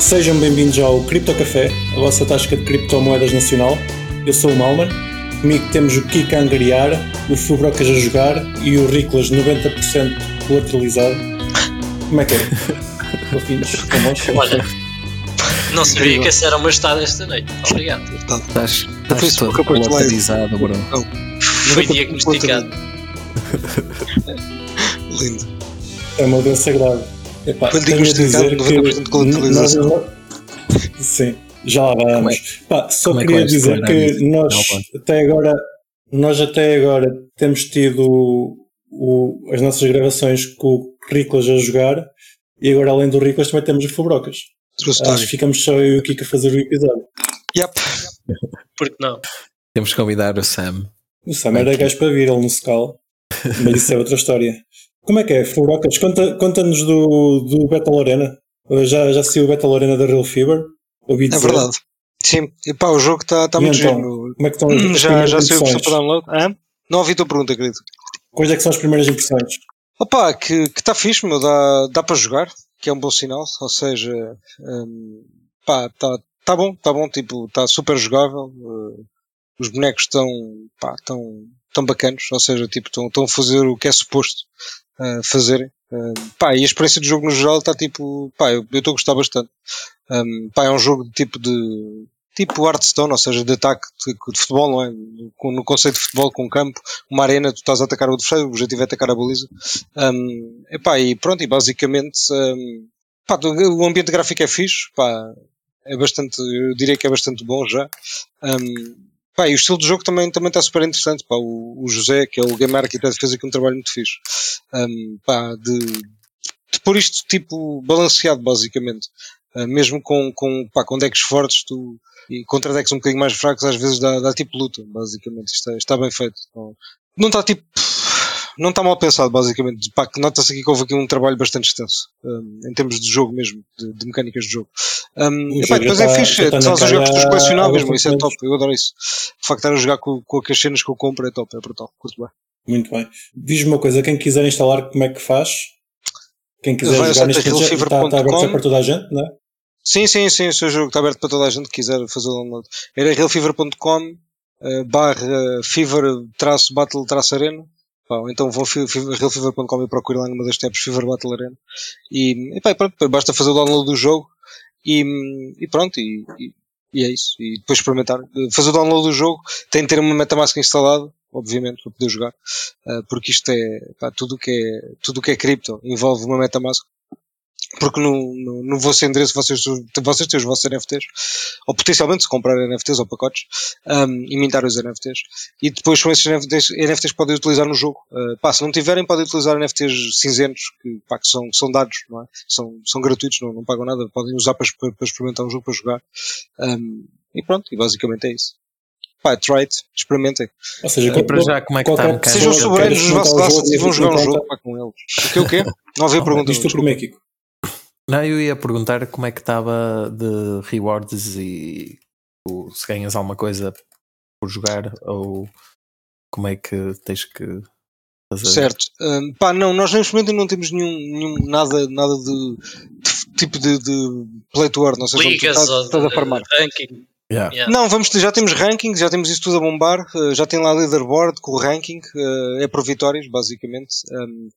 Sejam bem-vindos ao Cripto Café, a vossa tasca de criptomoedas nacional. Eu sou o Malman. Comigo temos o Kika a angariar, o Fubrocas a jogar e o Riclas 90% colateralizado. Como é que é? Fofinhos, convosco? Olha, não sabia que esse era o meu estado esta noite. Obrigado. Estás, Foi estás todo polarizado, bro. Fui diagnosticado. Lindo. É uma doença grave. Epá, Quando diagnosticado, dizer 90% de que nós- Sim, já lá vamos. Pá, só como é que queria dizer que nós Não, até agora, nós até agora temos tido o- as nossas gravações com o Riclas a jogar e agora além do Riclas também temos o Fubrocas. Acho que ficamos só eu e o Kika a fazer o episódio. Yep. Porque não? Temos que convidar o Sam. O Sam era gajo para vir, ele no Scal. Mas isso é outra história. Como é que é, Fubrocas? Conta- Conta-nos do, do Battle Arena. Já, já saiu o Battle Arena da Real Fever? Ouvi É dizer. verdade. Sim, e pá, o jogo está tá E muito então, giro. Como é que estão as Já, já saiu a versão para download? Hã? Não ouvi a tua pergunta, querido. Quais é que são as primeiras impressões? Opa, que está fixe, meu, dá, dá para jogar, que é um bom sinal, ou seja, hum, pá, está tá bom, está bom, tipo, está super jogável, eh, os bonecos estão, pá, estão, estão bacanos, ou seja, tipo, estão a fazer o que é suposto eh, fazerem. Hum, pá, e a experiência do jogo no geral está tipo, pá, eu estou a gostar bastante. Hum, pá, é um jogo de tipo de, tipo Hearthstone, ou seja, de ataque de, de futebol, não é? No conceito de futebol com campo, uma arena, tu estás a atacar o adversário, o objetivo é atacar a baliza. Um, epá, e pronto, e basicamente um, pá, o ambiente gráfico é fixe, pá, é bastante, eu diria que é bastante bom já. Um, pá, e o estilo de jogo também também está super interessante. Pá, o, o José, que é o Game Architect, fez aqui um trabalho muito fixe. Um, pá, de, de pôr isto tipo balanceado, basicamente. Uh, mesmo com, com, pá, com decks fortes, tu, e contra decks um bocadinho mais fracos, às vezes dá, dá tipo luta, basicamente. Isto é- está bem feito. Não, não está tipo. Não está mal pensado, basicamente. Pá, que nota-se aqui que houve aqui um trabalho bastante extenso, um, em termos de jogo mesmo, de, de mecânicas de jogo. Um, epá, depois é tá- fixe, tá jogar com os teus calha colecionáveis, isso é top, eu adoro isso. O facto de estar a jogar com, com as cenas que eu compro é top, é brutal, curto bem. Muito bem. Diz-me uma coisa, quem quiser instalar, como é que faz? Quem quiser Vai jogar neste momento, está, está aberto para toda a gente, não é? Sim, sim, sim, o seu jogo está aberto para toda a gente que quiser fazer o download. Era realfever.com eh, barra fever traço battle traço arena. Pá, ou então vão realfever.com e procurem lá numa das tabs Fever Battle Arena. E, e pá, pronto, basta fazer o download do jogo e, e pronto, e, e- e é isso. E depois experimentar. Fazer o download do jogo tem de ter uma Metamask instalada, obviamente, para poder jogar. Eh, porque isto é, pá, tudo que é, tudo o que é cripto envolve uma Metamask porque no, no, no vosso endereço vocês, vocês têm os vossos NFTs, ou potencialmente se comprar NFTs ou pacotes, um, e mintar os NFTs, e depois com esses NFTs, NFTs que podem utilizar no jogo. Uh, pá, se não tiverem, podem utilizar NFTs cinzentos, que, pá, que são, são dados, não é? São, são gratuitos, não, não pagam nada, podem usar para, para, para experimentar um jogo, para jogar. Um, e pronto, e basicamente é isso. Pá, try it, experimentem. Ou seja, E para já, como é que está? Sejam soberanos dos vossos classes e vão jogar um jogo pá, com eles. O que o quê? Não havia pergunta. Isto primeiro, Kiko. Não, eu ia perguntar como é que estava de rewards e se ganhas alguma coisa por jogar ou como é que tens que fazer. Certo. Hum, pá, não, nós neste momento não temos nenhum, nenhum nada, nada de, de tipo de, de play to earn, ou seja, onde tu Ligas estás, ou estás a farmar. ranking. Yeah. Yeah. Não, vamos ter, já temos ranking, já temos isso tudo a bombar, eh, já tem lá leaderboard com o ranking, eh, é por vitórias, basicamente. hum,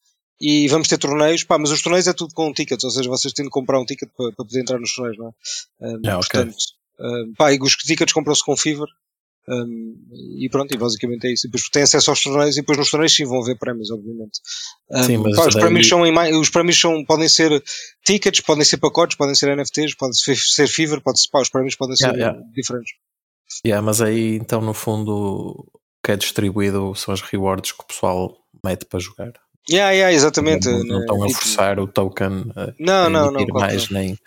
e vamos ter torneios, pá, mas os torneios é tudo com tickets, ou seja, vocês têm de comprar um ticket para, para poder entrar nos torneios, não é? Hum, Ah, ok. Portanto, hum, pá, e os tickets compram-se com Fever. hum, e pronto, e basicamente é isso. E depois tem acesso aos torneios e depois nos torneios sim vão haver prémios, obviamente. Sim, mas pá, os daí- prémios são em mai- os prémios são, podem ser tickets, podem ser pacotes, podem ser NFTs, podem ser, ser Fever, pode ser, pá, os prémios podem ser Yeah, yeah. diferentes. Yeah, mas aí então no fundo o que é distribuído são as rewards que o pessoal mete para jogar. Yeah, yeah, exatamente. Não, não né, estão a tipo, forçar o token a Não, não, não. claro mais nem.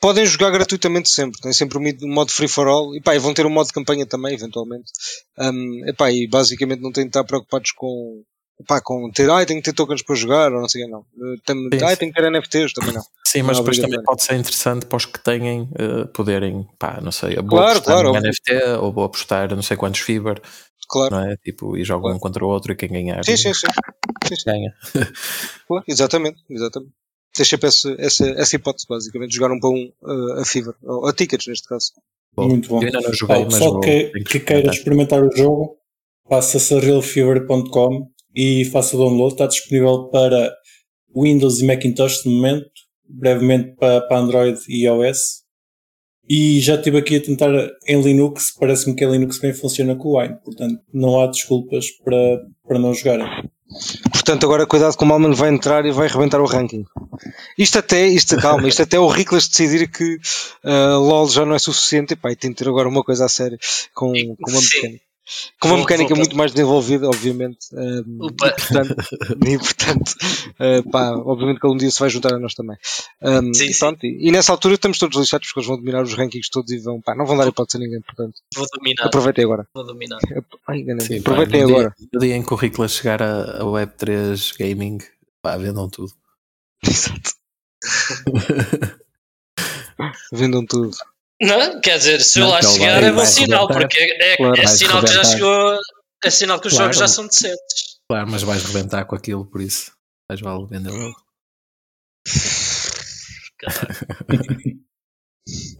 Podem jogar gratuitamente sempre. Tem sempre um modo free for all. E pá, e vão ter um modo de campanha também, eventualmente. Um, epá, e basicamente não têm de estar preocupados com. Epá, com ter, ai, tenho que ter tokens para jogar, ou não sei o não. Eh, Tem, Sim, ai, tenho que ter NFTs, também não. Sim, mas Não, depois também pode ser interessante para os que têm eh, poderem, pá, não sei, vou Claro, apostar claro. NFT ou vou apostar não sei quantos Fever, Claro. não é? Tipo, e jogam Claro. um contra o outro e quem ganhar Sim, sim, sim. Sim, sim. ganha. Claro, Exatamente, exatamente. tens sempre essa, essa, essa hipótese, basicamente, de jogar um para um uh, a Fever, ou a Tickets neste caso. Bom, Muito bom. Ainda não joguei, mas pessoal vou, que, tenho que queira experimentar o jogo, passa-se a realfever.com e faça o download. Está disponível para Windows e Macintosh no momento, brevemente para, para Android e iOS. E já estive aqui a tentar em Linux, parece-me que em Linux também funciona com o Wine, portanto não há desculpas para, para não jogarem. Portanto, agora cuidado que o Malman vai entrar e vai arrebentar o ranking. Isto até, isto, calma, isto até o Riclas decidir que uh, LOL já não é suficiente e pá, e tem de ter agora uma coisa a sério com, com uma mecânica. Com uma mecânica muito mais desenvolvida, obviamente. um, Opa. e portanto, e, portanto uh, pá, obviamente que ele um dia se vai juntar a nós também. Um, Sim, e, sim. pronto, e, e nessa altura estamos todos lixados porque eles vão dominar os rankings todos e vão, pá, não vão dar hipótese a ninguém, portanto, Vou dominar. aproveitem agora. Vou dominar. Ai. Sim, pá, aproveitem no dia- agora. No dia em que o Ricla chegar a, a Web3 Gaming, pá, vendam tudo. Exato. Vendam tudo. Não, quer dizer, se eu lá ele chegar vai- é bom sinal, porque é, Claro, é sinal que já chegou. É sinal que os Claro. jogos já são decentes. Claro, mas vais rebentar com aquilo, por isso. Mais vale vender logo.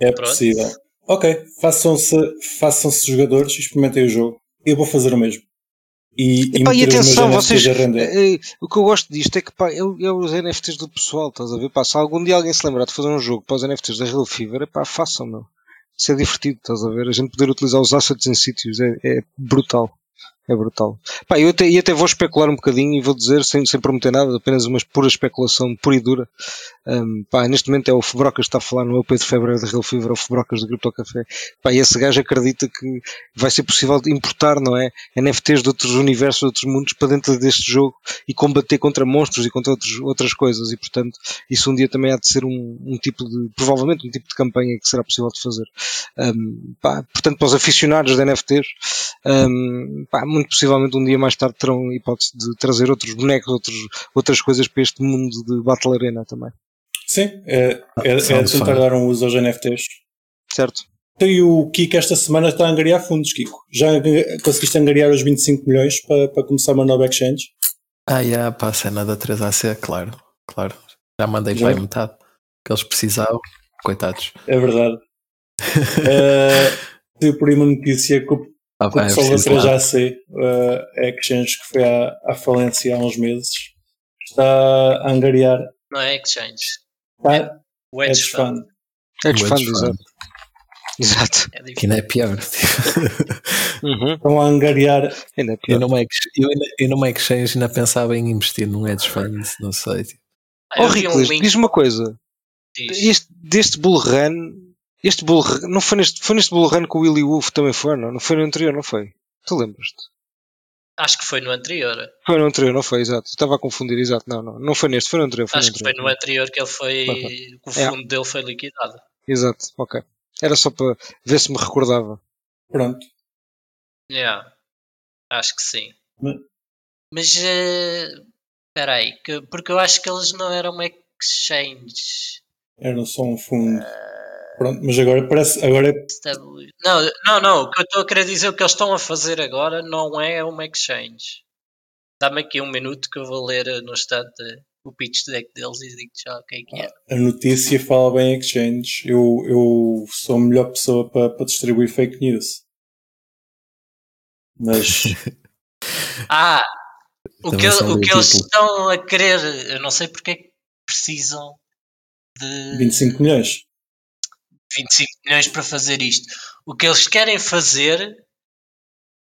É Pronto. possível. Ok, façam-se façam-se jogadores e experimentem o jogo. Eu vou fazer o mesmo. E, e os meus atenção, vocês, eh, o que eu gosto disto é que pá, é, é os NFTs do pessoal, estás a ver? Pá, se algum dia alguém se lembrar de fazer um jogo para os NFTs da Real Fever, pá, façam, meu. Isso é divertido, estás a ver? A gente poder utilizar os assets em sítios é, é brutal. É brutal. Pá, eu até, e até vou especular um bocadinho e vou dizer, sem, sem prometer nada, apenas uma pura especulação pura e dura. Um, pá, neste momento é o Fubrocas que está a falar no Open de Fevereiro da Real Fever, ou Fubrocas do Crypto Café. Pá, e esse gajo acredita que vai ser possível importar, não é? NFTs de outros universos, de outros mundos para dentro deste jogo e combater contra monstros e contra outros, outras coisas. E portanto, isso um dia também há de ser um, um tipo de, provavelmente um tipo de campanha que será possível de fazer. Um, pá, portanto, para os aficionados de NFTs, um, pá, muito possivelmente um dia mais tarde terão hipótese de trazer outros bonecos, outros, outras coisas para este mundo de Battle Arena também. Sim, é, é, é Sounds tentar fun. dar um uso aos NFTs. Certo? Então, E o Kiko esta semana está a angariar fundos, Kiko. Já conseguiste angariar os 25 milhões para, para começar uma nova exchange? Ah, yeah, pá, a cena da 3AC, claro, claro. Já mandei Já? para aí metade. Que eles precisavam, coitados. É verdade. uh, por aí uma notícia que o Ah, o é pessoal da preciso lá. 3AC, uh, a exchange que foi à, à falência há uns meses, está a angariar. Não é exchange. Está, O é hedge hedge fund. fund. Hedge Um fund, exato. Exato. É Que ainda é pior. Uhum. Estão a angariar. Ainda é eu, numa, ex- eu, ainda- eu numa exchange ainda pensava em investir num hedge fund, não sei. tipo. Ah, Oh, um diz-me uma coisa. diz. Este, deste Bull Run, este Bull Run, não foi neste, foi neste Bull Run que o Willy Wolf também foi, não? Não foi no anterior, não foi? Tu lembras-te? Acho que foi no anterior. Foi no anterior, não foi, exato. Estava a confundir, exato. Não, não, não foi neste, foi no anterior. Foi Acho no que foi anterior. no anterior que ele foi. Que o É. fundo dele foi liquidado. Exato, ok. Era só para ver se me recordava. Pronto. Yeah. Acho que sim. Mas- Mas eh, espera aí, que, porque eu acho que eles não eram uma exchange. Era só um fundo. Pronto, mas agora parece. Agora é Não, não, não. O que eu estou a querer dizer, o que eles estão a fazer agora não é uma exchange. Dá-me aqui um minuto que eu vou ler no instante o pitch deck deles e digo já o que é que é. a notícia fala bem em exchange. Eu, eu sou a melhor pessoa para, para distribuir fake news. Mas Ah! O Também que, o que eles estão a querer, eu não sei porque é que precisam de 25 milhões. 25 milhões para fazer isto. O que eles querem fazer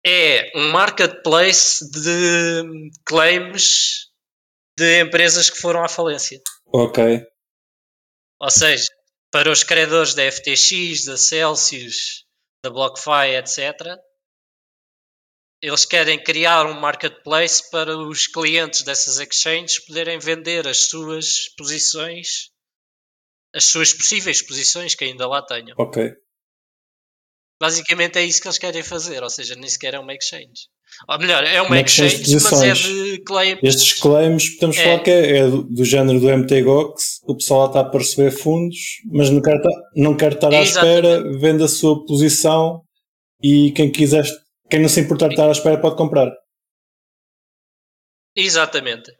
é um marketplace de claims de empresas que foram à falência. Ok. Ou seja, para os credores da FTX, da Celsius, da BlockFi, etc., eles querem criar um marketplace para os clientes dessas exchanges poderem vender as suas posições, as suas possíveis posições que ainda lá tenham. Ok. Basicamente é isso que eles querem fazer, ou seja, nem sequer é uma exchange. Ou melhor, é uma Uma exchange mas é de claims. Estes claims, podemos É. falar que é, é do, do género do MTGOX. O pessoal lá está para receber fundos, mas não quer, não quer estar à espera, vende a sua posição e quem quiser, quem não se importar de estar à espera pode comprar. Exatamente.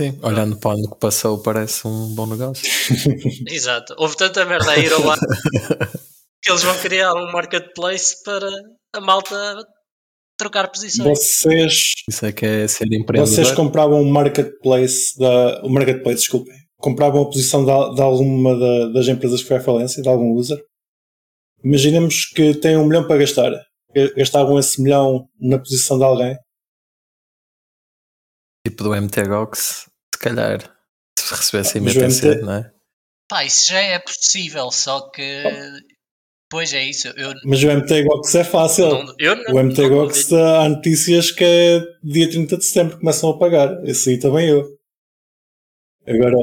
Sim, olhando para o ano que passou, parece um bom negócio. Exato. Houve tanta merda a ir ao ar que eles vão criar um marketplace para a malta trocar posições. Vocês, Isso é que é ser empreendedor. vocês compravam um marketplace da. O marketplace, desculpem. Compravam a posição de, de alguma da- das empresas que foi à falência, de algum user. Imaginemos que têm um milhão para gastar. Gastavam esse milhão na posição de alguém. Tipo do MTGOX, calhar, se recebesse Ah, MTC, MT não é? Pá, isso já é possível, só que. Pois é isso. Eu, Mas o MTGOX é fácil. não, eu não, O MTGOX não- há notícias que é dia 30 de setembro que começam a pagar. Esse aí também eu. Agora,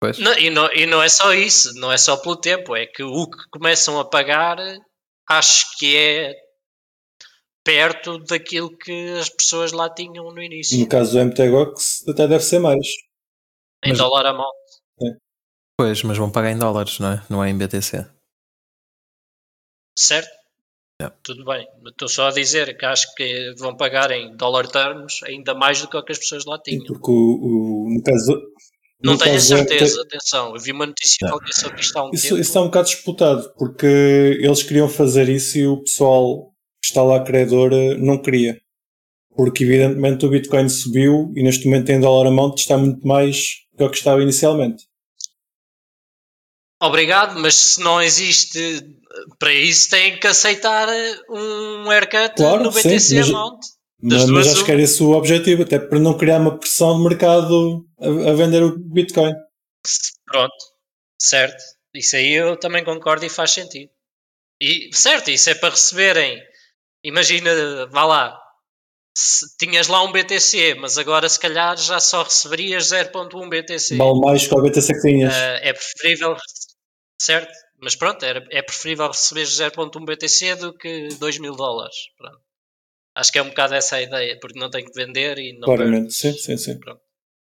Pois. Não, e, não, e não é só isso, não é só pelo tempo, é que o que começam a pagar acho que é perto daquilo que as pessoas lá tinham no início, no caso do MTGOX, até deve ser mais. em mas- dólar a mão. Pois, mas vão pagar em dólares, não é? Não é em BTC. Certo? Yeah. Tudo bem, estou só a dizer que acho que vão pagar em dólar termos ainda mais do que o que as pessoas lá tinham. Porque o, o- no caso. Não no tenho a caso do MT certeza, atenção. Eu vi uma notícia alguém sobre isto há um Isso, tempo. isso está um bocado disputado, porque eles queriam fazer isso e o pessoal está lá credor eh, não queria. Porque evidentemente o Bitcoin subiu e neste momento em dólar amount está muito mais do que o que estava inicialmente. Obrigado, mas se não existe para isso, têm que aceitar um haircut Claro, no sim, BTC mas- amount. Mas, mas acho que era esse o objetivo, até para não criar uma pressão de mercado a, a vender o Bitcoin. Pronto, certo. Isso aí eu também concordo e faz sentido. E certo, isso é para receberem. Imagina, vá lá, se tinhas lá um BTC, mas agora se calhar já só receberias 0.1 BTC. Vale mais que o BTC que tinhas. Ah, é preferível, certo? Mas pronto, era, é preferível receber 0.1 BTC do que 2 mil dólares. Pronto. Acho que é um bocado essa a ideia, porque não tem que vender e não Claramente, sim, sim, sim. Pronto.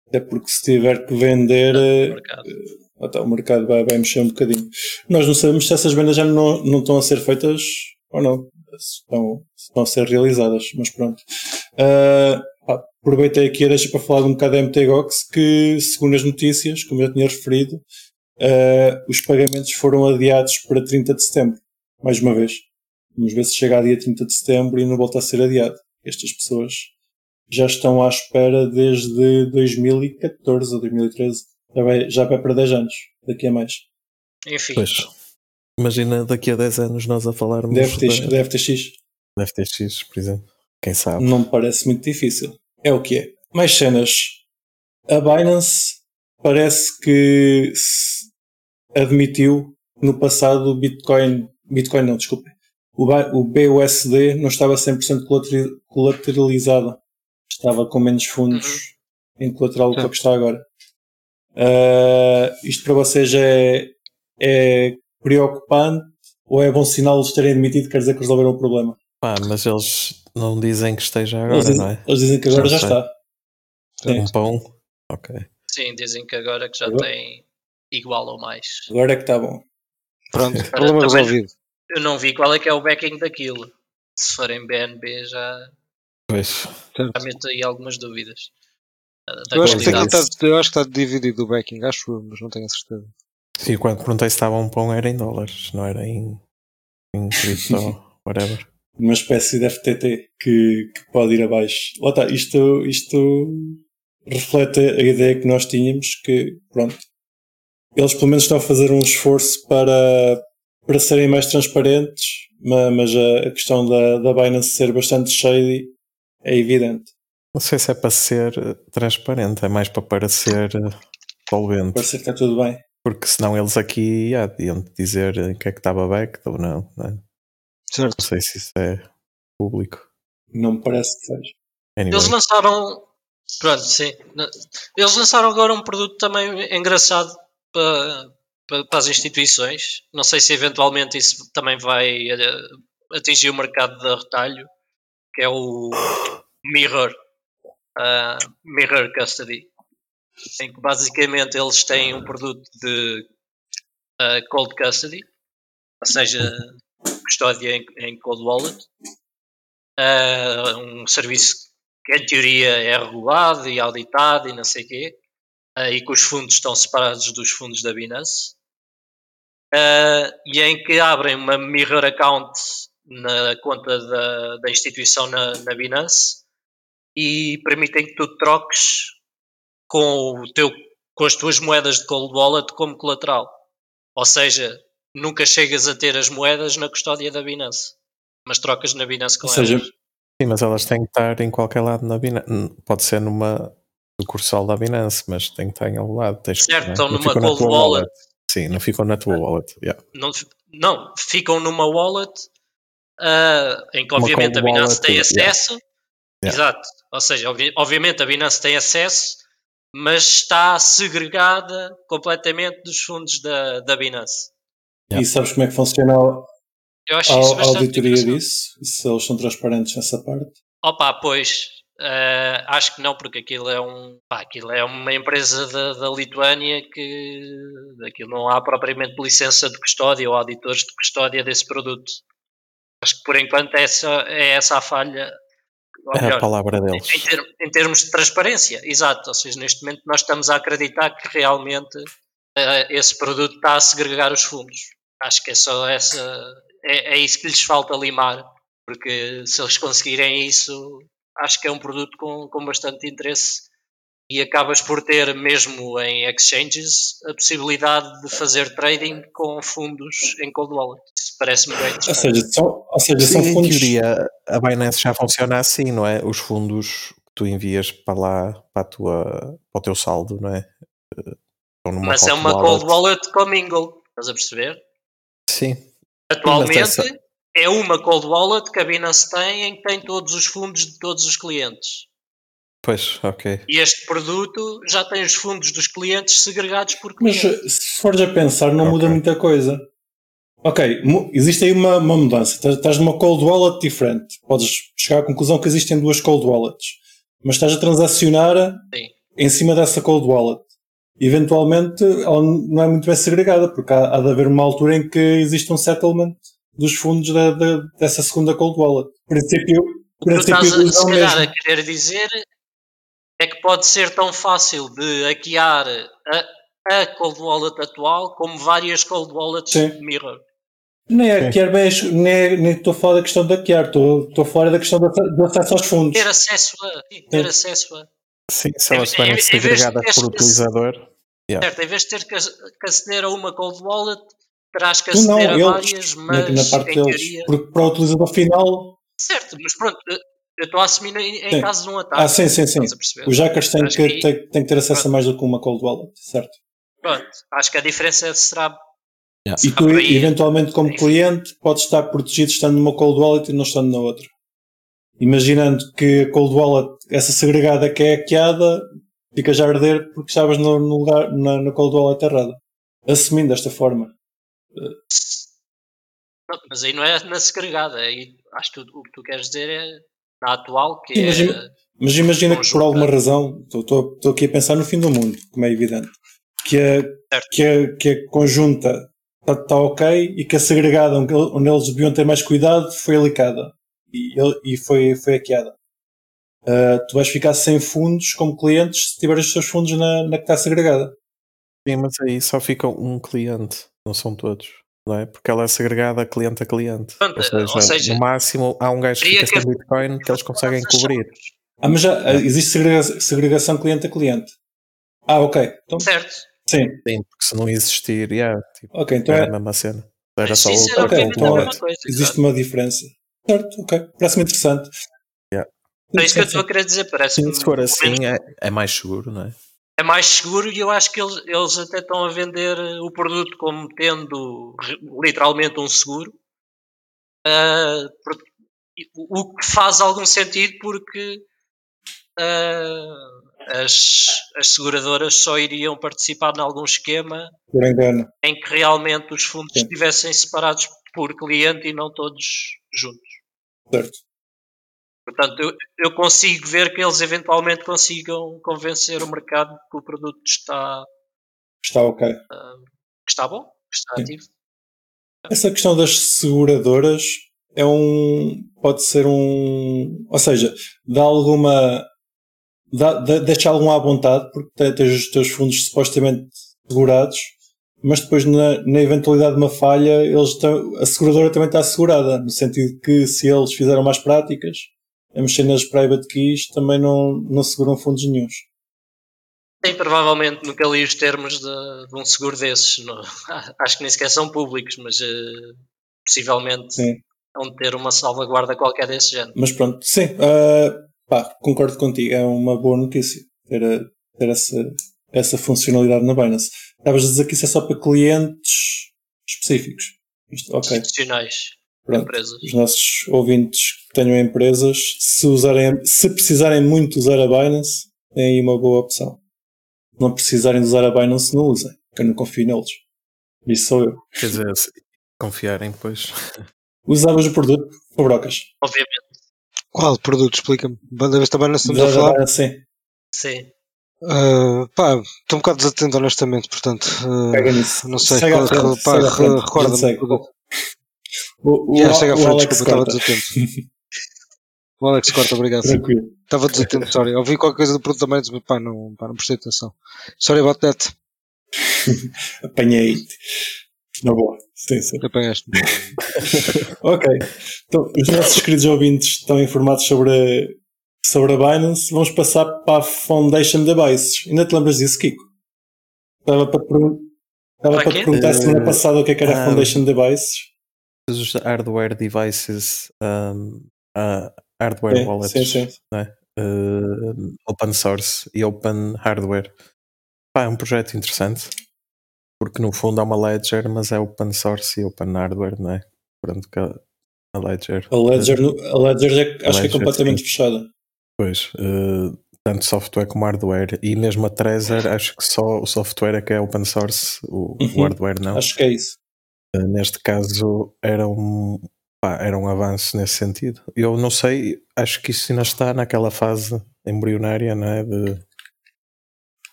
Até porque se tiver que vender, eh, mercado. Até o mercado vai, vai mexer um bocadinho. Nós não sabemos se essas vendas já não, não estão a ser feitas ou não. Se estão, estão a ser realizadas, mas pronto. Ah, pá, aproveitei aqui a deixa para falar um bocado da MTGOX, que segundo as notícias, como eu já tinha referido, ah, os pagamentos foram adiados para 30 de setembro, mais uma vez. Vamos ver se chega a dia 30 de setembro e não volta a ser adiado. Estas pessoas já estão à espera desde 2014 ou 2013. Já vai, já vai para 10 anos, daqui a mais. Enfim, Pois. Imagina daqui a 10 anos nós a falarmos DFTX, da DFTX da FTX, por exemplo. Quem sabe? não me parece muito difícil. É o que é. Mais cenas. A Binance parece que se admitiu no passado o Bitcoin. Bitcoin não, desculpe. O, BUSD não estava 100% colateri- colateralizado. Estava com menos fundos em colateral do que o que está agora. Ah, isto para vocês é, é preocupante ou é bom sinal eles terem admitido quer dizer que resolveram o problema? Pá, mas eles não dizem que esteja agora, dizem, não é? eles dizem que agora Já já, está. Sim. Um pão. Ok. sim, dizem que agora que já Agora? tem igual ou mais. Agora é que está bom. Pronto, problema também- resolvido. Eu não vi qual é que é o backing daquilo. Se forem BNB já, Pois. já meto aí algumas dúvidas. Da- da Eu acho, que aqui está, eu acho que está dividido o backing, acho eu, mas não tenho a certeza. Sim, quando perguntei se estava um pão era em dólares, não era em, em cripto, whatever. Uma espécie de FTT que, que pode ir abaixo. Lá está, isto, isto reflete a ideia que nós tínhamos que, pronto, eles pelo menos estão a fazer um esforço para, para serem mais transparentes, ma- mas a, questão da, da Binance ser bastante shady é evidente. Não sei se é para ser transparente, é mais para parecer eh, solvente. Parece que está tudo bem. Porque senão eles aqui yeah, iam dizer eh, que é que estava backed ou não. Não, é? Certo. Não sei se isso é público. Não me parece que seja. Anyway, Eles lançaram. Pronto, sim. Eles lançaram agora um produto também engraçado para, para, para as instituições. Não sei se eventualmente isso também vai eh, atingir o mercado de retalho, que é o Mirror. ah, Mirror Custody. Em que basicamente eles têm um produto de ah, cold custody, ou seja, custódia em, em cold wallet. Ah, um serviço que em teoria é regulado e auditado e não sei o quê, uh, e que os fundos estão separados dos fundos da Binance, uh, e em que abrem uma mirror account na conta da, da instituição na, na Binance e permitem que tu troques com, o teu, com as tuas moedas de cold wallet como colateral. Ou seja, nunca chegas a ter as moedas na custódia da Binance, mas trocas na Binance com Ou seja, elas. Sim, mas elas têm que estar em qualquer lado na Binance. Pode ser numa sucursal da Binance, mas tem que estar em algum lado. Tens que- Certo, é? estão Não numa cold tua wallet. Sim, não ficam na tua wallet. yeah. Não, não, ficam numa wallet ah, em que Uma obviamente a Binance wallet, tem yeah. acesso. Yeah. Exato. Ou seja, obvi- obviamente a Binance tem acesso, mas está segregada completamente dos fundos da, da Binance. E sabes como é que funciona a, Eu acho a- isso a bastante auditoria disso? Se eles são transparentes nessa parte? Opa, pois, eh, acho que não, porque aquilo é um, pá, aquilo é uma empresa da, da Lituânia que aquilo não há propriamente licença de custódia ou auditores de custódia desse produto. Acho que por enquanto essa, é essa a falha. É a melhor, palavra deles. em, em termos de transparência, exato. Ou seja, neste momento nós estamos a acreditar que realmente eh, esse produto está a segregar os fundos. Acho que é só essa. É, é isso que lhes falta limar, porque se eles conseguirem isso, acho que é um produto com, com bastante interesse e acabas por ter, mesmo em exchanges, a possibilidade de fazer trading com fundos em cold wallet. Isso parece-me bem Ou seja, são, ou seja, Sim, são em fundos. teoria, a Binance já funciona assim, não é? Os fundos que tu envias para lá, para, a tua, para o teu saldo, não é? Eh, Estão numa Mas é uma cold wallet commingle, estás a perceber? Sim, Atualmente é uma cold wallet que a Binance tem em que tem todos os fundos de todos os clientes. Pois, ok. E este produto já tem os fundos dos clientes segregados por Mas clientes. se fores a pensar, não muda Ok. muita coisa. Ok, existe aí uma, uma mudança. Estás- numa cold wallet diferente. Podes chegar à conclusão que existem duas cold wallets. Mas estás a transacionar Sim. em cima dessa cold wallet. Eventualmente, ela não é muito bem segregada, porque há, há de haver uma altura em que existe um settlement dos fundos da- da- dessa segunda cold wallet. Por princípio, por O que tu estás princípio a, se é calhar mesmo. a querer dizer é que pode ser tão fácil de hackear a, a cold wallet atual como várias cold wallets Sim. mirror. Nem é hackear bem, nem é- nem estou a falar da questão de hackear, estou, estou a falar da questão do ace- do acesso aos fundos. Ter acesso a. sim, Ter Sim. acesso a. Sim, se elas Em- estiverem em- em vez de segregadas por utilizador, Certo, em vez de ter que, ac- que aceder a uma cold wallet, terás que Tu não, aceder a eles, várias, na, mas na parte em deles. teoria. Porque para o utilizador final, Certo, mas pronto, eu- estou a assumir em, em Sim. caso de um ataque. ah, sim, sim, sim. Hackers têm Acho que, que- têm que ter acesso a mais do que uma cold wallet, certo? Pronto, acho que a diferença será. Yeah. E será tu, por aí. eventualmente, como Enfim. cliente, podes estar protegido estando numa cold wallet e não estando na outra. Imaginando que a cold wallet, essa segregada que é hackeada, fica já a arder porque estavas no, no lugar, na, na cold wallet errada. Assumindo desta forma. Não, mas aí não é na segregada. Aí, acho que tu- o que tu queres dizer é na atual, que Sim, é. mas ima- Mas imagina que por alguma razão, estou- aqui a pensar no fim do mundo, como é evidente, que a, Certo. que a, que a conjunta está ok e que a segregada, onde, eles deviam ter mais cuidado, foi alicada e, e foi, foi hackeada. Ah, tu vais ficar sem fundos como clientes se tiveres os teus fundos na, na que está segregada. sim, mas aí só fica um cliente, não são todos, não é? Porque ela é segregada cliente a cliente. Pronto, ou, seja, ou seja, no máximo há um gajo que fica sem Bitcoin que eles conseguem cobrir. Ah, mas já ah, existe segrega- segregação cliente a cliente. Ah, ok. Então, Certo. sim. Sim, porque se não existir, yeah, tipo, Ok, então era é, a mesma cena. Era Mas só o- era ok, obviamente então é- coisa. existe exato. uma diferença. Certo, ok. Parece-me interessante. Yeah. É isso que eu estou a querer dizer. Parece Sim, se for assim, é, é mais seguro, não é? É mais seguro e eu acho que eles, eles até estão a vender o produto como tendo literalmente um seguro. Por- o que faz algum sentido porque ah, as, as seguradoras só iriam participar em algum esquema em que realmente os fundos Sim. estivessem separados por cliente e não todos juntos. Certo. Portanto, eu, eu consigo ver que eles eventualmente consigam convencer o mercado que o produto está, Está ok. que está bom, que está Sim. ativo. Essa questão das seguradoras é um. Pode ser um. Ou seja, dá alguma. Dá, deixa algum à vontade, porque tens os teus fundos supostamente segurados, mas depois, na, na eventualidade de uma falha, eles estão, a seguradora também está assegurada, no sentido que se eles fizeram mais práticas, a mexer nas private keys, também não, não seguram fundos nenhums. Sim, provavelmente nunca li os termos de, de um seguro desses. Não, acho que nem sequer são públicos, mas uh, possivelmente Sim. vão ter uma salvaguarda qualquer desse género. Mas pronto, sim, uh, pá, concordo contigo, é uma boa notícia ter, ter essa, essa funcionalidade na Binance. Estavas a dizer que isso é só para clientes específicos. Isto, ok. Institucionais. Pronto. Empresas. Os nossos ouvintes que tenham empresas, se, usarem, se precisarem muito usar a Binance, é aí uma boa opção. Se não precisarem de usar a Binance, não usem, que eu não confio neles. Isso sou eu. Quer dizer, se confiarem, pois. Usavas o produto, Fabrocas. Obviamente, Qual produto? Explica-me. Banda vez também não estamos a Da- da falar. Binance, sim. sim. Ah, pá, estou um bocado desatento, honestamente, portanto. Pega nisso. não sei. Qual- frente, qual- pá, Recorda-me. O, o, Yeah, segue à o frente, Alex desculpa, estava corta. desatento. O Alex corta, obrigado. Tranquilo. Estava desatento, sorry. Ouvi qualquer coisa do produto também, mas pá, não, pá, não prestei atenção. Sorry about that. Apanhei-te. Na boa. Sim, sim. Apanhaste. Ok. Então, os nossos queridos ouvintes estão informados sobre, sobre a Binance. Vamos passar para a Foundation Devices. Ainda te lembras disso, Kiko? Estava para, estava Para para te perguntar Eh, semana passada o que é que era a ah, Foundation Devices. Os hardware devices, um, hardware Sim, wallets, sim, sim. não é? Uh, open source e open hardware. Pá, é um projeto interessante porque no fundo é uma ledger, mas é open source e open hardware, não é? Pronto, que a ledger. A Ledger, no- a Ledger é- acho que é Ledger, completamente sim. fechada. Pois, eh, tanto software como hardware. E mesmo a Trezor, acho que só o software é que é open source, o, o Uhum. hardware não. Acho que é isso. Eh, Neste caso era um, pá, era um avanço nesse sentido. Eu não sei, acho que isso ainda está naquela fase embrionária, não é? De,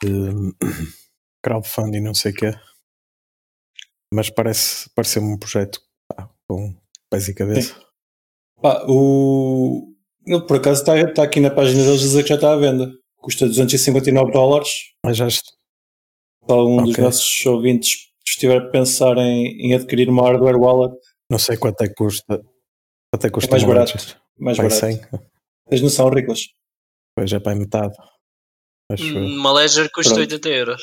de crowdfunding, não sei o quê. Mas parece, parece um projeto pá, com pés e cabeça. Pá, o... Ele por acaso está, está aqui na página deles a dizer que já está à venda. Custa 259 dólares. Mas já est- Se algum dos nossos ouvintes estiver a pensar em, em adquirir uma hardware wallet, não sei quanto é que custa. Quanto é que custa mais um barato. ledger? mais Pai, barato. 100? Tens noção, Riclas? Pois é, para metade. Acho. Uma Ledger custa Pronto. 80 euros.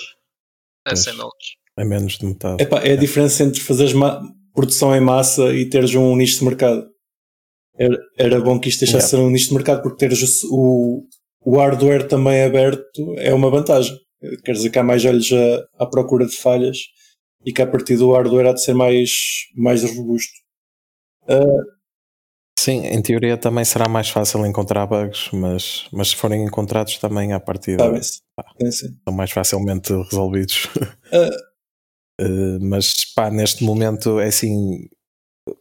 É Pois. 100 dólares. É menos de metade. Epá, é a diferença entre fazeres ma- produção em massa e teres um nicho de mercado. Era, era bom que isto deixasse de ser um nicho de mercado, porque teres o, o hardware também aberto é uma vantagem. Quer dizer que há mais olhos à, à procura de falhas e que a partir do hardware há de ser mais, mais robusto. Sim, em teoria também será mais fácil encontrar bugs, mas, mas se forem encontrados também à partida. Sim, sim. são mais facilmente resolvidos. Ah. Eh, mas pá, neste momento é assim,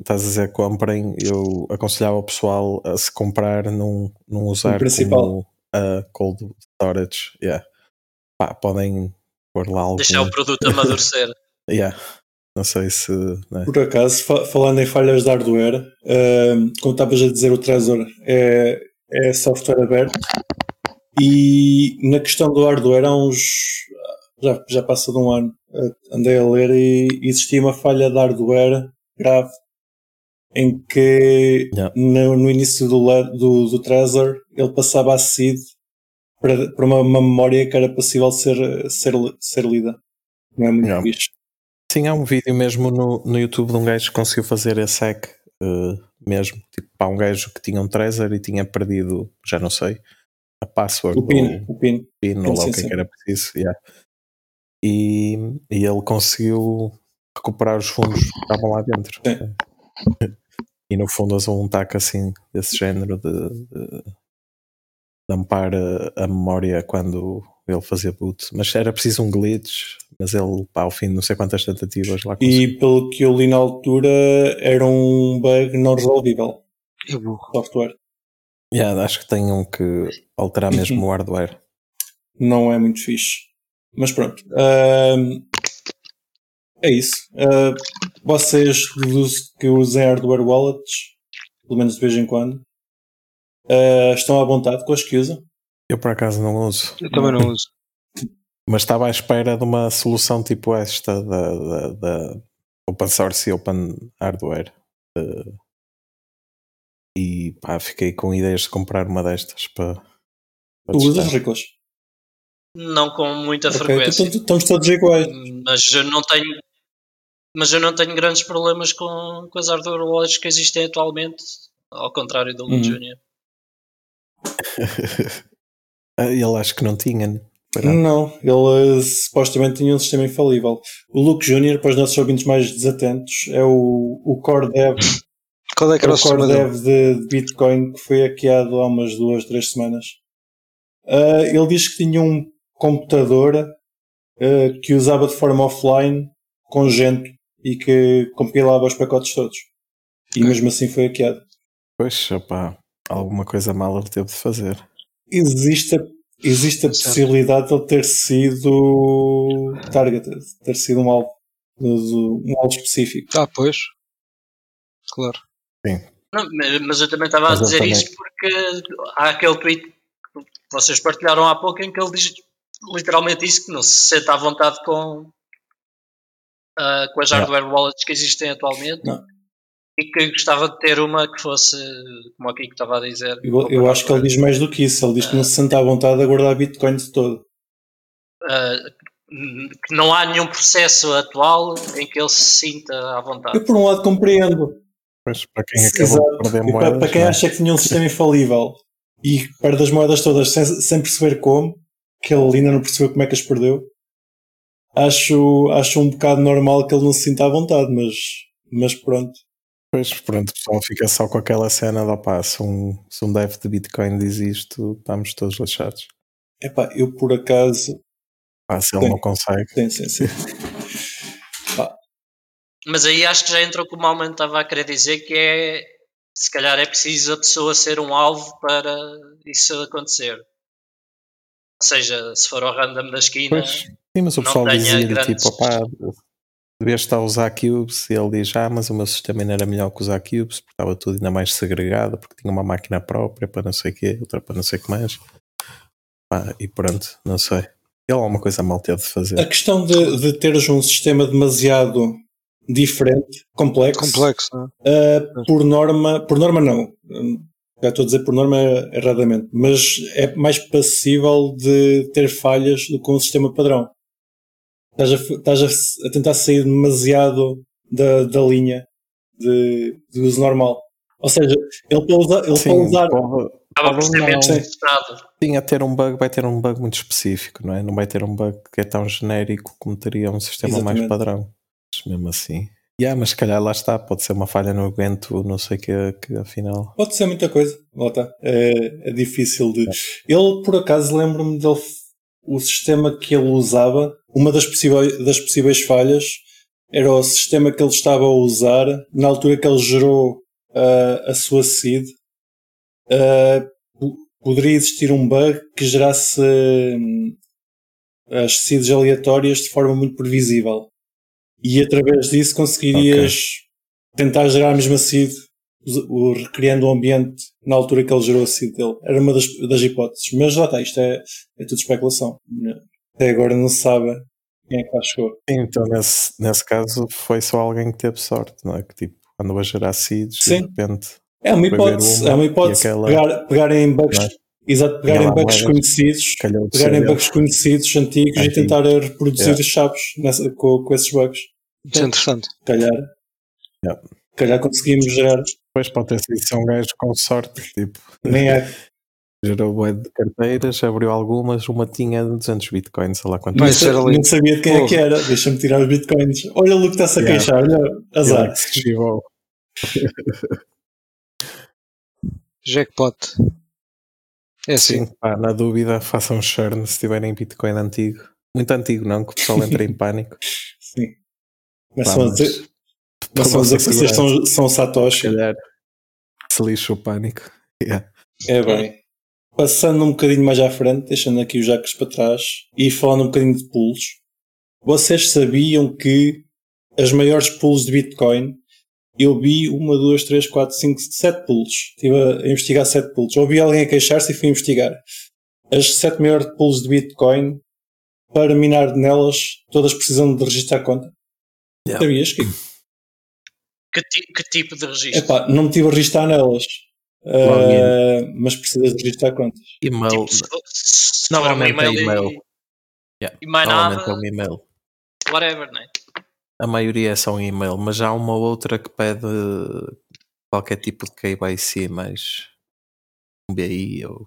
estás a dizer comprem, eu aconselhava o pessoal a se comprar, não, não usar principal. como a cold storage. Yeah. Pá, podem pôr lá algum. Deixar o produto amadurecer. Yeah. Não sei se. né? Por acaso, fa- falando em falhas de hardware, ahm, como estavas a dizer, o Trezor é, é software aberto e na questão do hardware há uns. Já, já passa de um ano, ah, andei a ler e existia uma falha de hardware grave em que Yeah. no, no início do, do, do Trezor ele passava a seed para, para uma, uma memória que era possível ser, ser, ser lida. Não é muito Yeah. fixe. Sim, há um vídeo mesmo no, no YouTube de um gajo que conseguiu fazer esse hack eh, mesmo. Tipo, há um gajo que tinha um Trezor e tinha perdido, já não sei, a password O PIN, ou o PIN. PIN ou lá sim, o que é sim. que era preciso. yeah. E, e ele conseguiu recuperar os fundos que estavam lá dentro. E no fundo usou um taco assim, desse género de, de, de ampar a, a memória quando ele fazia boot. Mas era preciso um glitch, mas ele, pá, ao fim de não sei quantas tentativas lá conseguiu. E pelo que eu li na altura, era um bug não resolvível. É burro. Software. Yeah, acho que tenham que alterar mesmo o hardware. Não é muito fixe. Mas pronto. ahm, é isso. Ah, vocês dos que usem hardware wallets, pelo menos de vez em quando. Uh, estão à vontade com as que usam? Eu por acaso não uso. Eu também não uso. Mas estava à espera de uma solução tipo esta da, da, da open source e open hardware. Uh, e pá, fiquei com ideias de comprar uma destas para. para Tu usas. Riclas? Não com muita Ok, frequência. então estamos todos iguais. Mas eu não tenho. Mas eu não tenho grandes problemas com, com as hardware wallets que existem atualmente, ao contrário do Luke. Junior. Ah, Ele acho que não tinha. né? Não? Ele eh, supostamente tinha um sistema infalível. O Luke Junior, para os nossos ouvintes mais desatentos, é o, o core dev, Qual é que é era o o core dev de, de Bitcoin que foi hackeado há umas duas, três semanas. Ah, ele diz que tinha um computador ah, que usava de forma offline com Gento e que compilava os pacotes todos. E mesmo assim foi hackeado. Pois, opá, alguma coisa mal ele teve de fazer. Existe a, existe a Certo. possibilidade de ele ter sido targeted, ter sido um alvo, um alvo específico. Ah, pois. Claro. Não, mas- mas eu também estava a Mas dizer isto porque há aquele tweet que vocês partilharam há pouco em que ele diz literalmente isso, que não se sente à vontade com, ah, com as hardware wallets que existem atualmente Não. E que gostava de ter uma que fosse, como aqui que estava a dizer. Eu, eu acho que ele diz mais do que isso. Ele diz que não se sente à vontade a guardar Bitcoin de todo. ah, que não há nenhum processo atual em que ele se sinta à vontade. Eu, por um lado, compreendo. Pois, para quem acabou Exato. de perder E para, moedas. para quem é? acha que tinha um sistema infalível e perde as moedas todas sem, sem perceber como, que ele ainda não percebeu como é que as perdeu, acho, acho um bocado normal que ele não se sinta à vontade, mas, mas pronto. Pois, pronto, o pessoal fica só com aquela cena de opá, se um, se um dev de Bitcoin diz isto, estamos todos lixados. Epá, eu por acaso. Pá, se ele Sim. não consegue. Sim, sim, sim. Mas aí acho que já entrou como o Malman estava a querer dizer que é se calhar é preciso a pessoa ser um alvo para isso acontecer. Ou seja, se for ao random da esquina, Pois, sim, mas o não pessoal dizia tipo, opá, devias estar a usar cubes e ele diz, ah, mas o meu sistema ainda era melhor que usar cubes porque estava tudo ainda mais segregado, porque tinha uma máquina própria para não sei o quê, outra para não sei o que mais. Pá, e pronto, não sei. Ele alguma coisa mal teve de fazer. A questão de, de teres um sistema demasiado diferente, complexo, Complexo, é? Uh, por norma, por norma não. Já estou a dizer por norma erradamente, mas é mais passível de ter falhas do que um sistema padrão. Estás a, estás a a tentar sair demasiado da, da linha de, de uso normal. Ou seja, ele para usar, ele Sim, para usar pode- sim. testado. Sim, a ter um bug, vai ter um bug muito específico, não é? Não vai ter um bug que é tão genérico como teria um sistema mais Exatamente. padrão. Mas mesmo assim. Yeah, mas se calhar lá está, pode ser uma falha no evento, não sei o que, que afinal. Pode ser muita coisa. Lá está. É, é difícil de. Ele, por acaso, lembro-me dele. O sistema que ele usava, uma das possíveis, das possíveis falhas era o sistema que ele estava a usar na altura que ele gerou ah, a sua seed. po- poderia existir um bug que gerasse hum, as seeds aleatórias de forma muito previsível. E através disso conseguirias tentar gerar a mesma seed o- recriando o ambiente na altura que ele gerou a seed dele. Era uma das, das hipóteses. Mas já está, isto é, é tudo especulação. Até agora não se sabe quem é que lá chegou. Sim, Então, nesse, nesse caso, foi só alguém que teve sorte, não é? Que tipo, andou a gerar seeds Sim. de repente. É uma hipótese, uma é uma e hipótese aquela- pegar, pegarem bugs, Não é? exato, pegarem lá bugs moedas. conhecidos, pegarem bugs conhecidos, antigos, e Antigos. tentar reproduzir Yeah. as chaves nessa, com, com esses bugs. Isso é interessante. Se calhar, Yeah. se calhar conseguimos gerar, Depois pode ter sido só um gajo com sorte, tipo, nem é. gerou bué de carteiras, abriu algumas, uma tinha 200 bitcoins, sei lá quanto. Mas era lindo. nem sabia de quem é que era. Deixa-me tirar os bitcoins. Olha o Luke está-se a Yeah. queixar, olha, azar. Que. Jackpot. É assim. Sim, pá, na dúvida, façam churn se tiverem Bitcoin antigo. Muito antigo, não, que o pessoal entra em pânico. Sim. Pá, Começam a mas vossa vocês são, são Se Satoshi. calhar se lixa o pânico. Yeah. É bem. Passando um bocadinho mais à frente, deixando aqui os jacos para trás e falando um bocadinho de pools. Vocês sabiam que as maiores pools de Bitcoin eu vi uma, duas, três, quatro, cinco, sete pools. Estive a investigar sete pools. Ouvi alguém a queixar-se e fui investigar. As sete maiores pools de Bitcoin, para minar nelas, todas precisam de registrar conta. Yeah. Sabias que? Que, ti- que tipo de registro? Epá, não me tive a registrar nelas. Uh, mas precisas de registrar contas. E-mail. Tipo, se, se um é e-mail, e-. Yeah. e mais Normalmente é nada, um e-mail. whatever, né? A maioria é só um e-mail, mas há uma outra que pede qualquer tipo de KYC, mais um BI ou.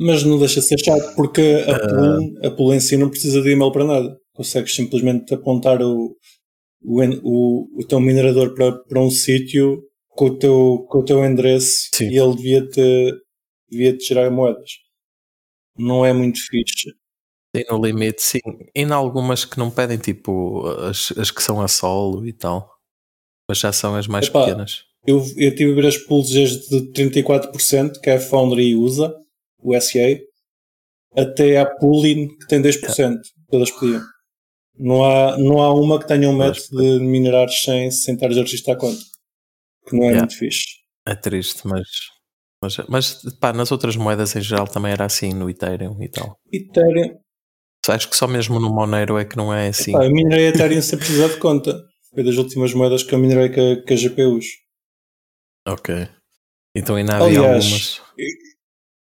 Mas não deixa de ser chato porque a pool, a pool em si não precisa de e-mail para nada. Consegues simplesmente apontar o, o, o, o teu minerador para, para um sítio com o teu, com o teu endereço Sim. e ele devia-te devia -te gerar moedas. Não é muito fixe. Tem no limite, sim. E em algumas que não pedem, tipo as, as que são a solo e tal. Mas já são as mais Epá. pequenas. Eu, eu tive a ver as pools desde 34%, que é a Foundry usa, o SA, até a Poolin, que tem 10%. Todas pediam. Não há, não há uma que tenha um método de minerar sem, sem estares a registrar a conta. Que não é Yeah. muito fixe. É triste, mas. Mas, mas pá, nas outras moedas em geral também era assim, no Ethereum e tal. Ethereum, Acho que só mesmo no Monero é que não é assim. pá, eu minerei Ethereum sem precisar de conta. Foi das últimas moedas que eu minerei com com a GPUs. Ok. Então ainda havia Aliás, algumas.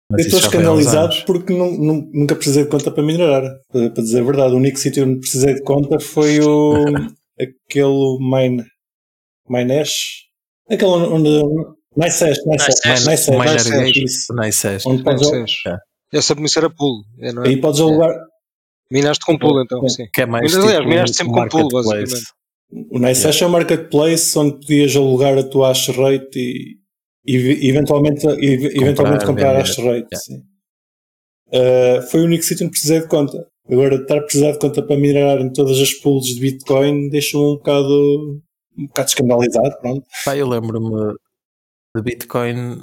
Eu Mas estou há uns escandalizado porque nu- nu- nunca precisei de conta para minerar. Para, para dizer a verdade, o único sítio onde precisei de conta foi o aquele Mine Minesh. Aquele onde. Nicehash, Miner Nicehash, Gate, isso. Nicehash. Onde podes, Não sei. Essa para mim era pool. É, não é? aí podes alugar. Minaste com pool então, sim. Que é mais Mas, aliás, tipo miraste sempre com pool, basicamente. O Nicehash é um marketplace onde podias alugar a tua hash rate e eventualmente, eventualmente comprar hash rate. Yeah. sim. Uh, foi o único sítio onde precisei de conta. Agora, estar a precisar de conta para minerar em todas as pools de Bitcoin deixa-me um bocado, um bocado escandalizado. Pronto. Pá, eu lembro-me de Bitcoin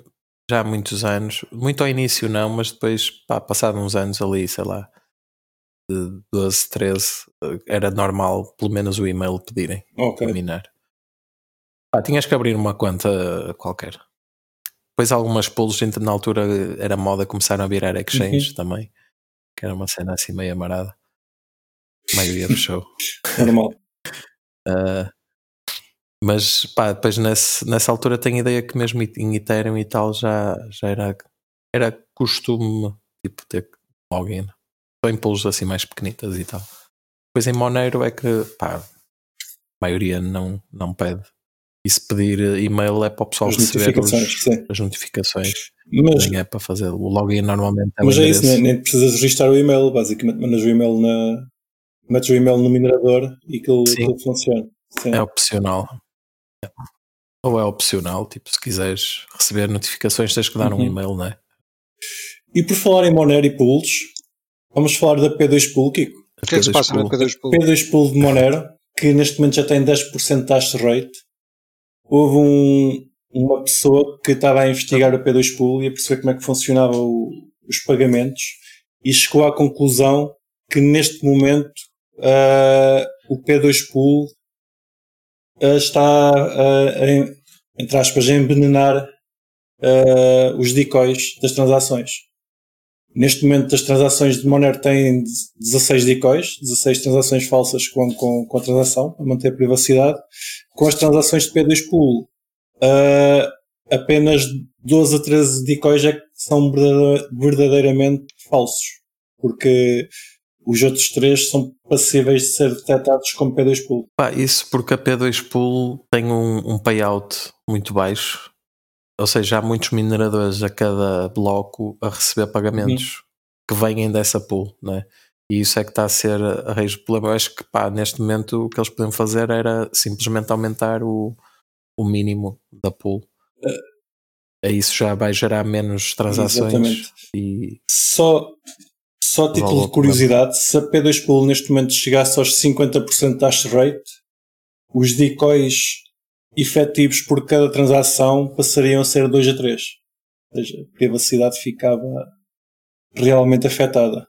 já há muitos anos, muito ao início não, mas depois, pá, passado uns anos ali, sei lá, de 12, 13, eh, era normal pelo menos o e-mail pedirem Ok. para minar. Pá, tinhas que abrir uma conta qualquer. Depois algumas pools, na altura era moda, começaram a virar exchange Uhum. também, que era uma cena assim meio amarada. A maioria fechou. Normal. Uh, mas pá, depois nesse, nessa altura tenho ideia que mesmo em Ethereum e tal já, já era, era costume tipo ter login. Só em pools assim mais pequenitas e tal. Depois em Monero é que pá, a maioria não, não pede. E se pedir e-mail é para o pessoal As receber os- notificações, sim. as notificações. Mas, é para fazer. O login normalmente é mas é isso, endereço. nem, nem precisas registrar o e-mail. Basicamente, mandas o e-mail na. Metes o e-mail no minerador e aquilo, Sim. aquilo funciona. Sim. É opcional. Ou é opcional, tipo, se quiseres receber notificações, tens que dar um Uhum. e-mail, não é? E por falar em Monero e pools, vamos falar da P2 Pool, Kiko. O que é que se passa na P2 Pool? P2 Pool de Monero, que neste momento já tem 10% de taxa rate. Houve um- uma pessoa que estava a investigar o P2 Pool e a perceber como é que funcionava os pagamentos e chegou à conclusão que neste momento ah, o P2 Pool ah, está a, em- entre aspas, a envenenar ah, os decoys das transações. Neste momento as transações de Monero têm 16 decoys, 16 transações falsas com, com, com a transação, para manter a privacidade. Com as transações de P2 Pool, ah, apenas 12 a 13 decoys é que são verdade- verdadeiramente falsos, porque os outros três são passíveis de ser detectados como P2 Pool. Pá, isso porque a P2 Pool tem um, um payout muito baixo. Ou seja, há muitos mineradores a cada bloco a receber pagamentos que vêm dessa pool, né? E isso é que está a ser a raiz do problema. Eu acho que pá, neste momento o que eles podiam fazer era simplesmente aumentar o, o mínimo da pool. Aí isso já vai gerar menos transações Exatamente. e Só, só a título de curiosidade, se a P2 Pool neste momento chegasse aos 50% de hash rate, os decoys efetivos por cada transação passariam a ser 2 a 3. Ou seja, a privacidade ficava realmente afetada.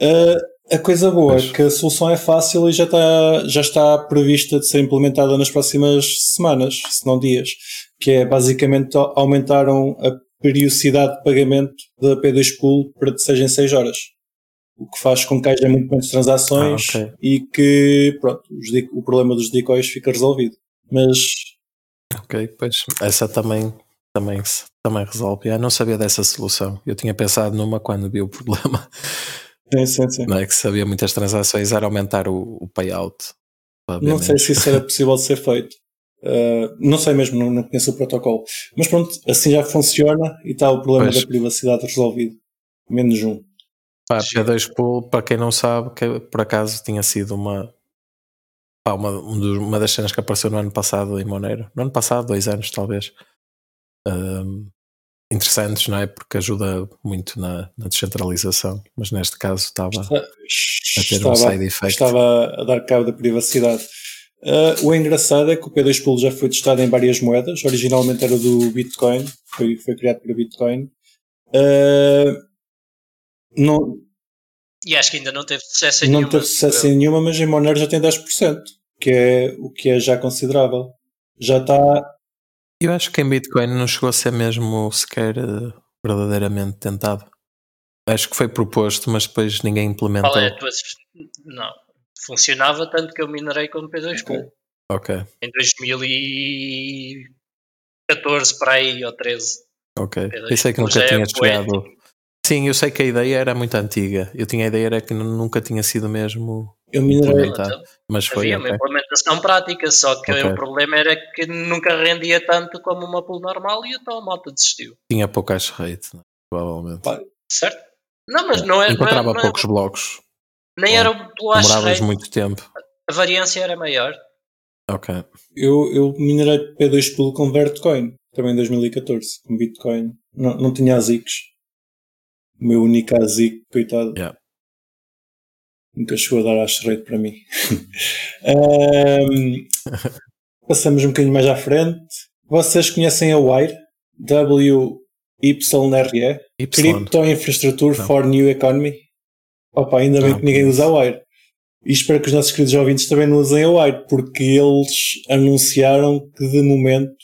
Uh, A coisa boa Pois. é que a solução é fácil e já está, já está prevista de ser implementada nas próximas semanas, se não dias, que é basicamente aumentaram a periodicidade de pagamento da P2 Pool para de 6 em 6 horas. O que faz com que haja muito menos transações Ah, ok. e que pronto, os o problema dos decoys fica resolvido. Mas Ok, pois essa também, também, também resolve. Eu não sabia dessa solução. Eu tinha pensado numa quando vi o problema. sim, sim, sim. Não é que se havia muitas transações, era aumentar o, o payout. haver Não sei se isso era possível de ser feito. Uh, não sei mesmo, não, não conheço o protocolo. Mas pronto, assim já funciona e está o problema Pois. da privacidade resolvido. Menos um. Pá, P2 Pool, para quem não sabe, que por acaso tinha sido uma, pá, uma, um uma das cenas que apareceu no ano passado em Monero. No ano passado, dois anos talvez. Ahm, interessantes, não é? Porque ajuda muito na, na descentralização, mas neste caso estava a ter um side effect. estava a dar cabo da privacidade. Uh, o engraçado é que o P2 Pool já foi testado em várias moedas. Originalmente era do Bitcoin, foi, foi criado para Bitcoin. Uh, não, E acho que ainda não teve sucesso em não nenhuma. teve sucesso em nenhuma, mas em Monero já tem 10%, que é o que é já considerável. Já está Eu acho que em Bitcoin não chegou a ser mesmo sequer eh, verdadeiramente tentado. Acho que foi proposto, mas depois ninguém implementou. Qual é a tua... Não. Funcionava tanto que eu minerei com P2 Pool. Ok, Em 2014 para aí, ou 13. ok. P2 Eu sei que nunca é tinha chegado. Sim, eu sei que a ideia era muito antiga. Eu tinha a ideia era que nunca tinha sido mesmo Eu minerei, implementado. Mas foi, Havia uma ok. implementação prática, só que Ok. o problema era que nunca rendia tanto como uma pool normal e então a malta desistiu. Tinha pouco hash rate, né? provavelmente. Certo? Não, mas não é. Encontrava não é- não poucos blocos. nem era o hash Demoravas rate, muito tempo. a variância era maior. Ok. eu, eu minerei P2 Pool com Vertcoin, também em 2014, com Bitcoin. Não, não tinha ASICs. O meu único ASIC, coitado. Yeah. Nunca chegou a dar hash rate para mim. Ahm, passamos um bocadinho mais à frente. Vocês conhecem a Wire? W-Y-R-E? Crypto Infrastructure Não. for New Economy. Opa, ainda bem Não que ninguém usa a Wire. E espero que os nossos queridos ouvintes também não usem a Wire, porque eles anunciaram que de momento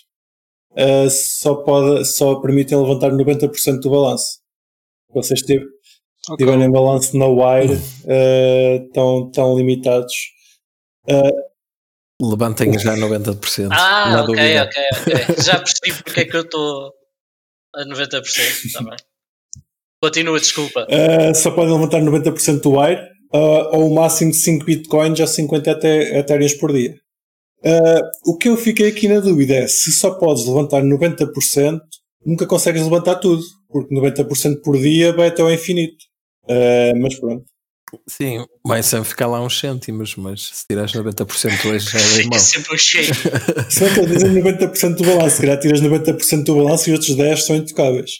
ah, só, pode, só permitem levantar 90% do balanço. Vocês tive- Ok. tiverem balanço na Wire, estão, estão limitados. Levantem já 90%. Ah, na ok, dúvida. ok, ok. Já percebi porque é que eu estou a 90%. Está bem. Continua, desculpa. Ah, só podem levantar 90% do Wire, ah, ou o máximo de 5 bitcoins ou 50 ete- etéreas por dia. Ah, o que eu fiquei aqui na dúvida é se só podes levantar 90%, nunca consegues levantar tudo, porque 90% por dia vai até ao infinito. Ah, mas pronto. Sim, vai sempre ficar lá uns cêntimos, mas se tirares 90% hoje já é bem Fica mau. sempre um cheio. Se não quer dizer 90% do balanço, se calhar tiras 90% do balanço e os outros 10 são intocáveis.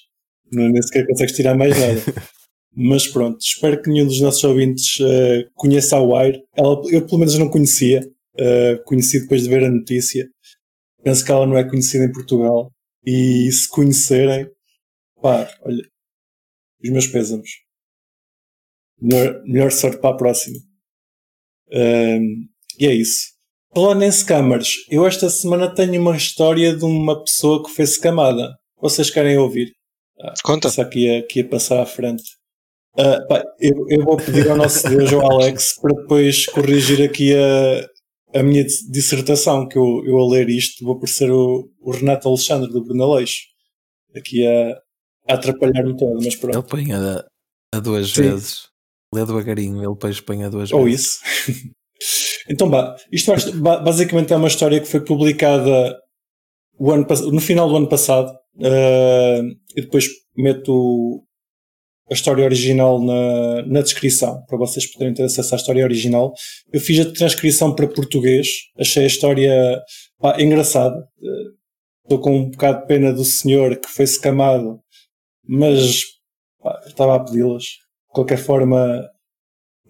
Não, nem sequer consegues tirar mais nada. Mas pronto, espero que nenhum dos nossos ouvintes eh, conheça a Wire. Ela, eu pelo menos não conhecia. eh, conheci depois de ver a notícia. Penso que ela não é conhecida em Portugal. E se conhecerem, pá, olha, os meus pésamos. Melhor, melhor sorte para a próxima. Ahm, e é isso. Falando em scammers, eu esta semana tenho uma história de uma pessoa que foi scamada. Vocês querem ouvir? Conta. Só que ia, que ia passar à frente. Ah, pá, eu, eu vou pedir ao nosso Deus, ao Alex, para depois corrigir aqui a, a minha dis- dissertação, que eu, eu a ler isto vou parecer o, o Renato Alexandre do Bruno Aleixo. Aqui a, a atrapalhar-me todo, mas Ele pronto. põe a, a duas Sim. vezes. Lê devagarinho, ele depois põe a duas Ou vezes. isso. então, bah, isto basicamente é uma história que foi publicada ano, no final do ano passado. ah, e depois meto a história original na, na descrição, para vocês poderem ter acesso à história original. Eu fiz a transcrição para português, achei a história pá, engraçada. Estou com um bocado de pena do senhor que foi escamado, mas pá, estava a pedi-las. De qualquer forma,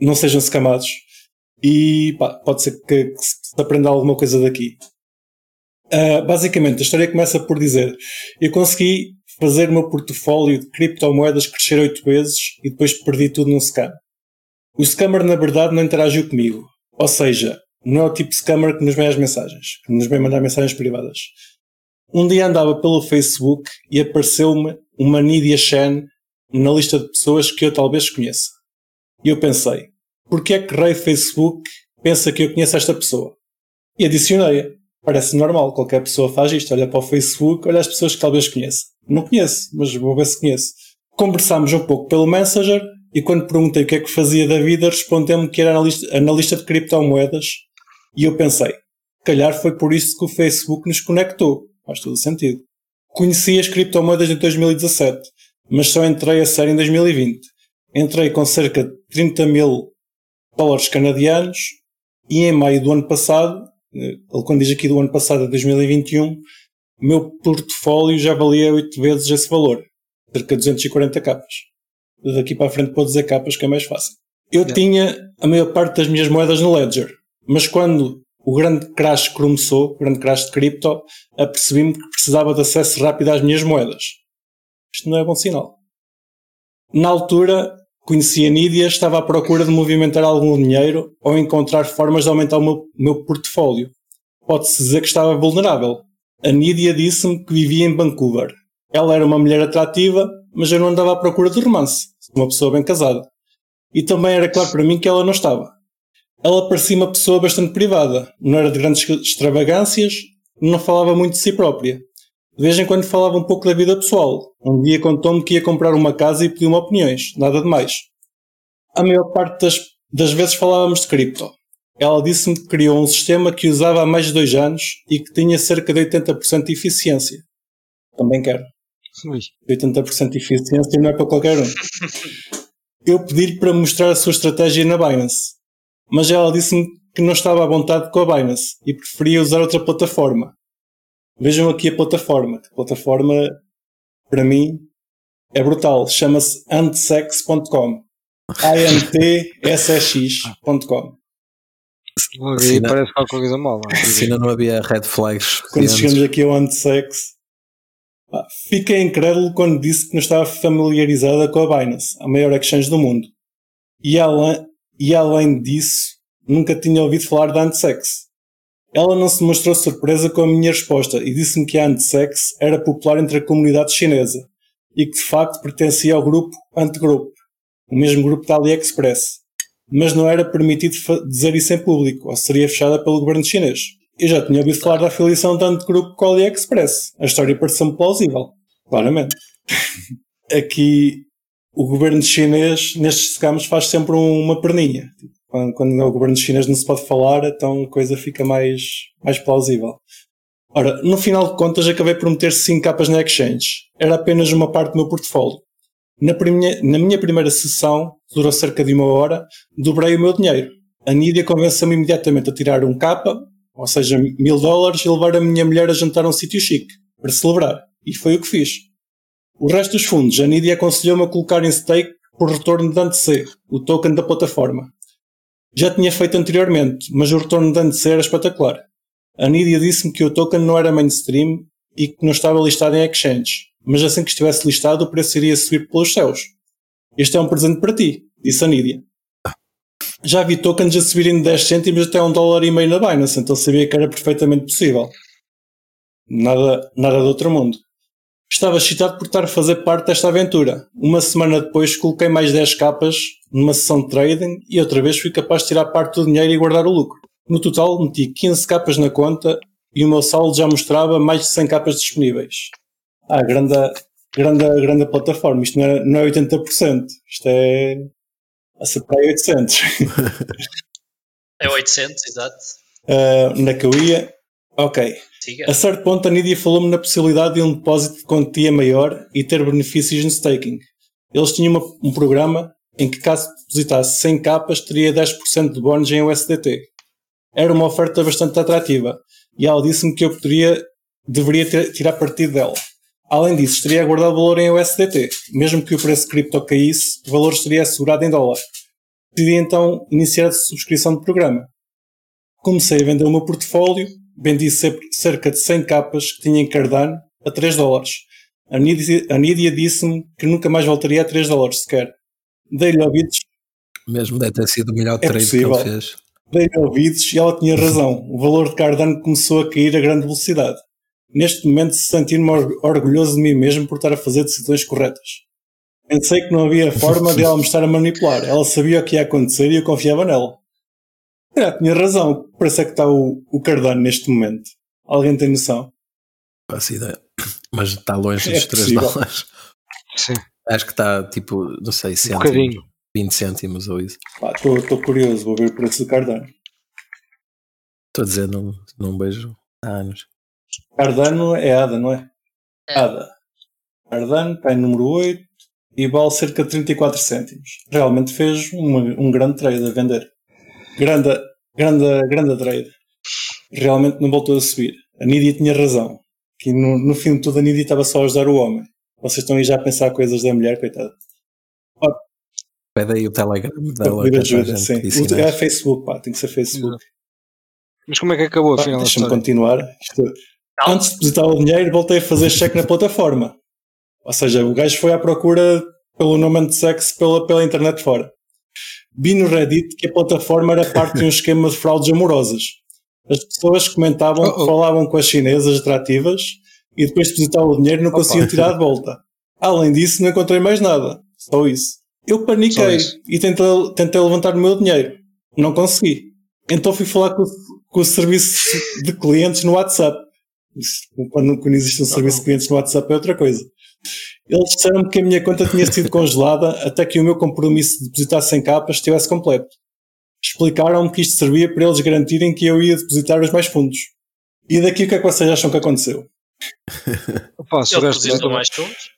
não sejam escamados. E pá, pode ser que, que se aprenda alguma coisa daqui. Ah, basicamente, a história começa por dizer: Eu consegui fazer o meu portfólio de criptomoedas crescer 8 vezes e depois perdi tudo num scam. O scammer, na verdade, não interagiu comigo. Ou seja, não é o tipo de scammer que nos vem as mensagens, que nos vem mandar mensagens privadas. Um dia andava pelo Facebook e apareceu-me uma Nidia Shen na lista de pessoas que eu talvez conheça. E eu pensei, porquê é que Rei Facebook pensa que eu conheço esta pessoa? E adicionei-a. Parece normal, qualquer pessoa faz isto, olha para o Facebook, olha as pessoas que talvez conheça. Não conheço, mas vou ver se conheço. Conversámos um pouco pelo Messenger e quando perguntei o que é que fazia da vida, respondeu-me que era analista, analista de criptomoedas e eu pensei, calhar foi por isso que o Facebook nos conectou. Faz todo sentido. Conheci as criptomoedas em 2017, mas só entrei a sério em 2020. Entrei com cerca de 30 mil dólares canadianos e em maio do ano passado, eh, ele quando diz aqui do ano passado, 2021, o meu portfólio já valia 8 vezes esse valor, cerca de 240 capas. Daqui para a frente pode dizer capas que é mais fácil. Eu tinha a maior parte das minhas moedas no Ledger, mas quando o grande crash começou, o grande crash de cripto, apercebi-me que precisava de acesso rápido às minhas moedas. Isto não é bom sinal. Na altura, conheci a Nidia, estava à procura de movimentar algum dinheiro ou encontrar formas de aumentar o meu, meu portfólio. Pode-se dizer que estava vulnerável. A Nidia disse-me que vivia em Vancouver. Ela era uma mulher atrativa, mas eu não andava à procura de romance. Uma pessoa bem casada. E também era claro para mim que ela não estava ela parecia uma pessoa bastante privada. Não era de grandes extravagâncias, não falava muito de si própria. De vez em quando falava um pouco da vida pessoal. Um dia contou-me que ia comprar uma casa e pediu-me opiniões, nada de mais. A maior parte das, das vezes falávamos de cripto. Ela disse-me que criou um sistema que usava há mais de dois anos e que tinha cerca de 80% de eficiência. Também quero. Ui. 80% de eficiência não é para qualquer um. Eu pedi-lhe para mostrar a sua estratégia na Binance mas ela disse-me que não estava à vontade com a Binance e preferia usar outra plataforma. Vejam aqui a plataforma. A plataforma, para mim, é brutal. Chama-se antsex.com. A-N-T-S-X.com. Aí parece qualquer coisa mal. Se ainda não havia red flags. Quando chegamos aqui ao Antsex, fiquei incrédulo quando disse que não estava familiarizada com a Binance, a maior exchange do mundo. E ela, e além disso, nunca tinha ouvido falar da Antesex. Ela não se mostrou surpresa com a minha resposta e disse-me que a Antesex era popular entre a comunidade chinesa e que de facto pertencia ao grupo Antegroup, o mesmo grupo da AliExpress. Mas não era permitido dizer isso em público, ou seria fechada pelo governo chinês. Eu já tinha ouvido falar da afiliação da Antegroup com a AliExpress. A história pareceu-me plausível. Claramente. Aqui o governo chinês, nestes scams, faz sempre uma perninha. Quando, quando o governo chinês não se pode falar, então a coisa fica mais, mais plausível. Ora, no final de contas, acabei por meter 5 capas na exchange. Era apenas uma parte do meu portfólio. Na, na minha primeira sessão, que durou cerca de uma hora, dobrei o meu dinheiro. A Nidia convenceu-me imediatamente a tirar um capa, ou seja, mil dólares, e levar a minha mulher a jantar a um sítio chique, para celebrar. E foi o que fiz. O resto dos fundos, a Nidia aconselhou-me a colocar em stake por retorno de ANTC, o token da plataforma. Já tinha feito anteriormente, mas o retorno de ANTC era espetacular. A Nidia disse-me que o token não era mainstream e que não estava listado em exchange, mas assim que estivesse listado o preço iria subir pelos céus. Este é um presente para ti, disse a Nidia. Já vi tokens a subirem de 10 cêntimos até um dólar e meio na Binance, então sabia que era perfeitamente possível. Nada, nada do outro mundo. Estava excitado por estar a fazer parte desta aventura. Uma semana depois coloquei mais 10 capas numa sessão de trading e outra vez fui capaz de tirar parte do dinheiro e guardar o lucro. No total meti 15 capas na conta e o meu saldo já mostrava mais de 100 capas disponíveis. Ah, grande, grande, grande plataforma. Isto não é, não é 80%. Isto é a ser para 800. é 800, exato. Uh, na que eu ia. Ok. Siga. A certo ponto, a Nidia falou-me na possibilidade de um depósito de quantia maior e ter benefícios no staking. Eles tinham uma, um programa em que, caso depositasse 100 capas, teria 10% de bónus em USDT. Era uma oferta bastante atrativa e ela disse-me que eu poderia, deveria ter, tirar partido dela. Além disso, estaria a guardar valor em USDT. Mesmo que o preço de cripto caísse, o valor estaria assegurado em dólar. Decidi então iniciar a subscrição do programa. Comecei a vender o meu portfólio vendi cerca de 100 capas que tinha em Cardano a 3 dólares. A Nidia, Nidia disse-me que nunca mais voltaria a 3 dólares sequer. Dei-lhe ouvidos, Mesmo deve ter sido o melhor É trade possível. que ele fez. Dei-lhe ouvidos e ela tinha razão. O valor de Cardano começou a cair a grande velocidade. Neste momento, sentir-me or- orgulhoso de mim mesmo por estar a fazer decisões corretas. Pensei que não havia forma de ela me estar a manipular. Ela sabia o que ia acontecer e eu confiava nela. É, tinha razão. Parece é que está o, o Cardano neste momento. Alguém tem noção? Faço ideia. Mas está longe É dos 3 possível. dólares. Sim, Acho que está tipo, não sei, um cêntimos, bocadinho. 20 cêntimos ou isso. Estou curioso, vou ver o preço do Cardano. Estou a dizer, não, não beijo há anos. Cardano é ADA, não é? É. ADA. Cardano está em número 8 e vale cerca de 34 cêntimos. Realmente fez uma- um grande trade a vender. Grande, grande, grande trade. Realmente não voltou a subir. A Nidia tinha razão. Que no, no fim de tudo a Nidia estava só a ajudar o homem. Vocês estão aí já a pensar coisas da mulher, coitada. Pede aí o Telegram dela. Pedir é ajuda, sim. O- É. Facebook, pá, tem que ser Facebook. Mas como é que acabou Pá, afinal a Deixa-me continuar. Isto-. Antes de depositar o dinheiro, voltei a fazer cheque na plataforma. Ou seja, o gajo foi à procura pelo nome de sexo pela, pela internet fora. Vi no Reddit que a plataforma era parte de um esquema de fraudes amorosas. As pessoas comentavam Oh, que oh. falavam com as chinesas atrativas e depois depositavam o dinheiro e não conseguiam tirar de volta. Além disso, não encontrei mais nada. Só isso. Eu paniquei isso. e tentei, tentei levantar o meu dinheiro. Não consegui. Então fui falar com, o- com o serviço de clientes no WhatsApp. Quando, quando existe um serviço de clientes no WhatsApp é outra coisa. Eles disseram-me que a minha conta tinha sido congelada até que o meu compromisso de depositar 100 capas estivesse completo. Explicaram-me que isto servia para eles garantirem que eu ia depositar os mais fundos. E daqui o que é que vocês acham que aconteceu? Opa, se mais fundos.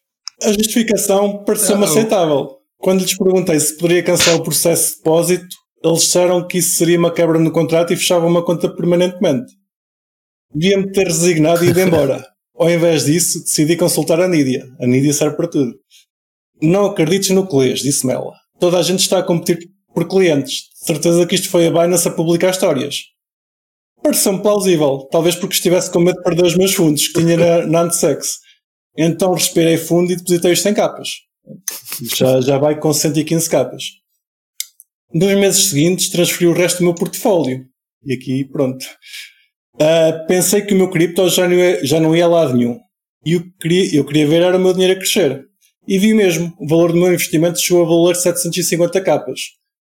A justificação pareceu-me aceitável. Quando lhes perguntei se poderia cancelar o processo de depósito, eles disseram que isso seria uma quebra no contrato e fechavam uma conta permanentemente. Devia-me ter resignado e ido embora. Ao invés disso, decidi consultar a Nídia. A Nídia serve para tudo. Não acredites no que lês, disse-me ela. Toda a gente está a competir por clientes. De certeza que isto foi a Binance a publicar histórias. Pareceu-me plausível, talvez porque estivesse com medo de perder os meus fundos que tinha na, na. Então respirei fundo e depositei os 100 capas. Já, já vai com 115 capas. Nos meses seguintes transferi o resto do meu portfólio. E aqui, pronto. Ah, pensei que o meu cripto já não, ia, já não ia a lado nenhum. E o que queria, eu queria ver era o meu dinheiro a crescer. E vi mesmo, o valor do meu investimento chegou a valer 750 capas.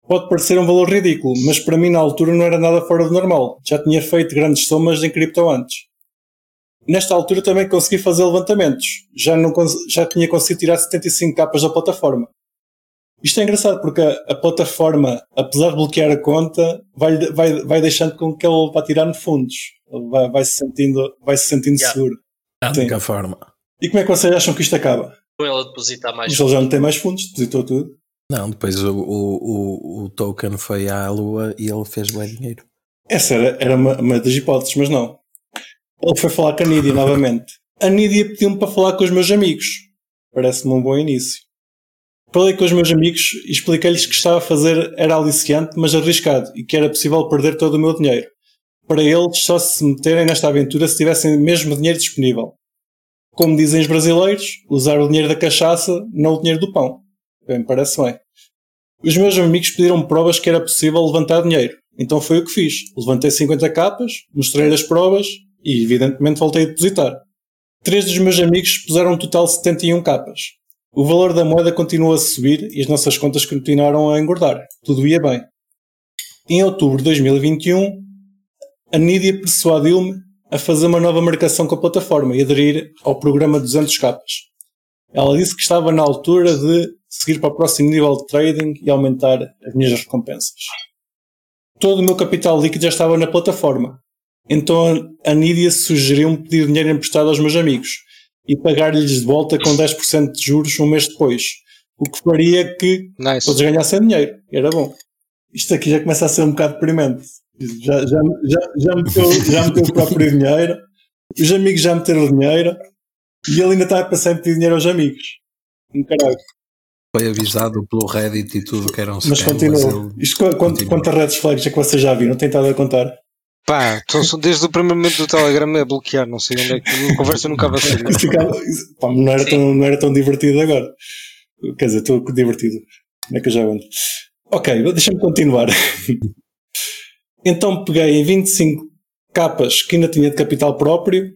Pode parecer um valor ridículo, mas para mim na altura não era nada fora do normal. Já tinha feito grandes somas em cripto antes. Nesta altura também consegui fazer levantamentos. Já, não, já tinha conseguido tirar 75 capas da plataforma. Isto é engraçado porque a, a plataforma, apesar de bloquear a conta, vai, vai, vai deixando com que ele vá tirando fundos. Ele vai, vai se sentindo, vai se sentindo Yeah. seguro. É a Sim. única forma. E como é que vocês acham que isto acaba? Com ele a depositar mais Mas ele já não tem mais fundos, depositou tudo. Não, depois o, o, o, o token foi à lua e ele fez bem dinheiro. Essa era, era uma, uma das hipóteses, mas não. Ele foi falar com a Nídia novamente. A Nídia pediu-me para falar com os meus amigos. Parece-me um bom início. Falei com os meus amigos e expliquei-lhes que estava a fazer era aliciante, mas arriscado, e que era possível perder todo o meu dinheiro. Para eles, só se meterem nesta aventura se tivessem mesmo dinheiro disponível. Como dizem os brasileiros, usar o dinheiro da cachaça, não o dinheiro do pão. Bem, parece bem. Os meus amigos pediram provas que era possível levantar dinheiro. Então foi o que fiz. Levantei 50 capas, mostrei as provas e, evidentemente, voltei a depositar. Três dos meus amigos puseram um total de 71 capas. O valor da moeda continuou a subir e as nossas contas continuaram a engordar. Tudo ia bem. Em outubro de 2021, a Nídia persuadiu-me a fazer uma nova marcação com a plataforma e aderir ao programa 200 capas. Ela disse que estava na altura de seguir para o próximo nível de trading e aumentar as minhas recompensas. Todo o meu capital líquido já estava na plataforma. Então a Nídia sugeriu-me pedir dinheiro emprestado aos meus amigos e pagar-lhes de volta com 10% de juros um mês depois. O que faria que Nice. todos ganhassem dinheiro. Era bom. Isto aqui já começa a ser um bocado deprimente. Já, já, já, já, meteu, já meteu o próprio dinheiro, os amigos já meteram dinheiro e ele ainda está a pensar em pedir dinheiro aos amigos. Um caralho. Foi avisado pelo Reddit e tudo que era um Mas continua. ele- Isto, quant- continua. quantas redes flags é que vocês já viram? Tem estado a contar? Pá, então, desde o primeiro momento do Telegram é bloquear, não sei onde é que a conversa nunca vai isso- pá, não, era tão, não era tão divertido agora. Quer dizer, estou divertido. Onde é que eu já ando? Ok, deixa-me continuar. então peguei em 25 capas que ainda tinha de capital próprio,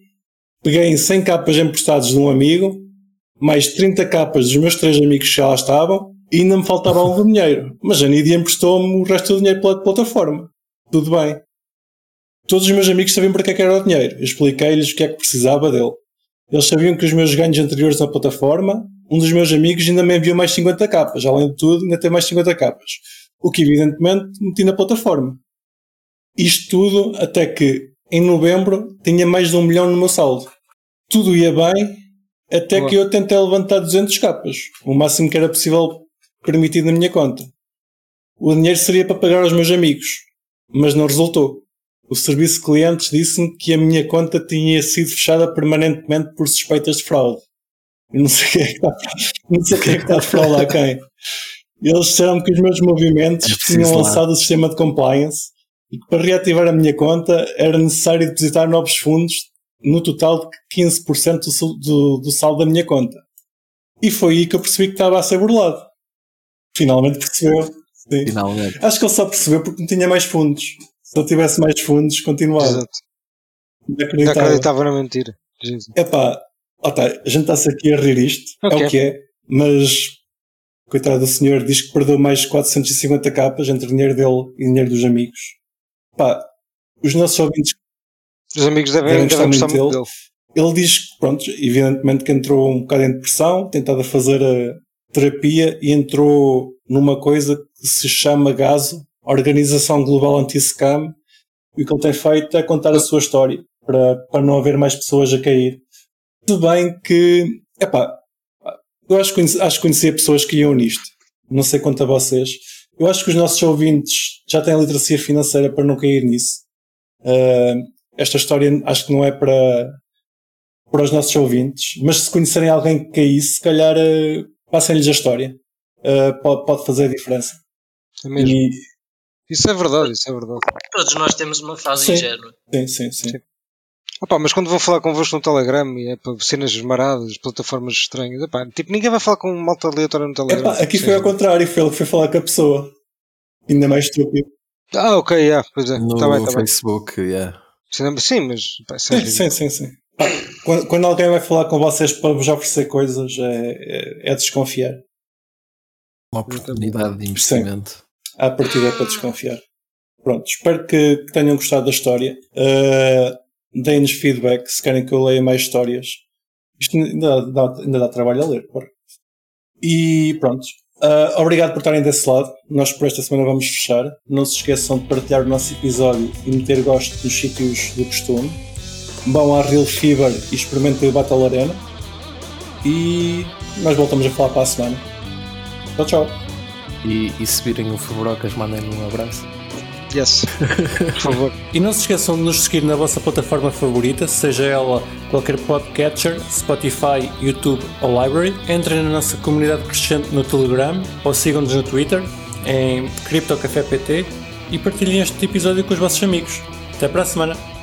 peguei em 100 capas emprestadas de um amigo, mais 30 capas dos meus três amigos que já lá estavam, e ainda me faltava algum dinheiro. Mas a Nidia emprestou-me o resto do dinheiro pela plataforma. Tudo bem. Todos os meus amigos sabiam para que, é que era o dinheiro. Eu expliquei-lhes o que é que precisava dele. Eles sabiam que os meus ganhos anteriores na plataforma, um dos meus amigos ainda me enviou mais 50 capas. Além de tudo, ainda tem mais 50 capas. O que evidentemente meti na plataforma. Isto tudo até que em novembro tinha mais de um milhão no meu saldo. Tudo ia bem até Boa. que eu tentei levantar 200 capas. O máximo que era possível permitido na minha conta. O dinheiro seria para pagar aos meus amigos, mas não resultou. O serviço de clientes disse-me que a minha conta tinha sido fechada permanentemente por suspeitas de fraude. Eu não sei quem é que está, não sei quem é que está a fraudar quem. Eles disseram que os meus movimentos é tinham lançado o sistema de compliance e que para reativar a minha conta era necessário depositar novos fundos no total de 15% do, do, do saldo da minha conta. E foi aí que eu percebi que estava a ser burlado. Finalmente percebeu. Sim. Finalmente. Acho que ele só percebeu porque não tinha mais fundos. Se ele tivesse mais fundos, continuava. Exato. Não acreditava, não acreditava na mentira. É pá, oh, tá, a gente está-se aqui a rir isto, okay. é o que é, mas coitado do senhor diz que perdeu mais 450 capas entre dinheiro dele e dinheiro dos amigos. Pá, os nossos ouvintes. Os amigos devem, devem gostar muito dele. dele. Ele diz que, pronto, evidentemente que entrou um bocado em depressão, tentado a fazer a terapia e entrou numa coisa que se chama GASO, Organização Global Anti-Scam, e o que ele tem feito é contar a sua história, para, para não haver mais pessoas a cair. Tudo bem que, epá, eu acho que, acho conhecia pessoas que iam nisto. Não sei quanto a vocês. Eu acho que os nossos ouvintes já têm literacia financeira para não cair nisso. Uh, esta história acho que não é para, para os nossos ouvintes, mas se conhecerem alguém que caísse, se calhar uh, passem-lhes a história. Uh, pode, pode fazer a diferença. É mesmo. E... Isso é verdade, isso é verdade. Todos nós temos uma fase ingênua. Sim, sim, sim. sim. Opa, mas quando vão falar convosco no Telegram e é para cenas esmaradas, plataformas estranhas, epá, tipo, ninguém vai falar com um malta aleatório no Telegram. Epá, aqui foi ao contrário, foi ele que foi falar com a pessoa. Ainda mais estúpido. Ah, ok, yeah, pois é. No tá bem, tá Facebook, bem. yeah. Sim, mas. Pá, sim, é sim, sim, sim. quando, quando, alguém vai falar com vocês para vos oferecer coisas, é, é, é desconfiar. Uma oportunidade de investimento. Sim. À partida é para desconfiar. Pronto, espero que, tenham gostado da história. Uh, Deem-nos feedback se querem que eu leia mais histórias. Isto ainda dá, ainda dá trabalho a ler. Porra. E pronto. Uh, obrigado por estarem desse lado. Nós por esta semana vamos fechar. Não se esqueçam de partilhar o nosso episódio e meter gosto nos sítios do costume. Vão à Real Fever e experimentem o Battle Arena. E nós voltamos a falar para a semana. Tchau, tchau. E, e se virem o Favorocas, mandem-me um abraço. Yes, por favor. e não se esqueçam de nos seguir na vossa plataforma favorita, seja ela qualquer podcatcher, Spotify, YouTube ou Library. Entrem na nossa comunidade crescente no Telegram ou sigam-nos no Twitter em CryptoCafépt e partilhem este episódio com os vossos amigos. Até para a semana!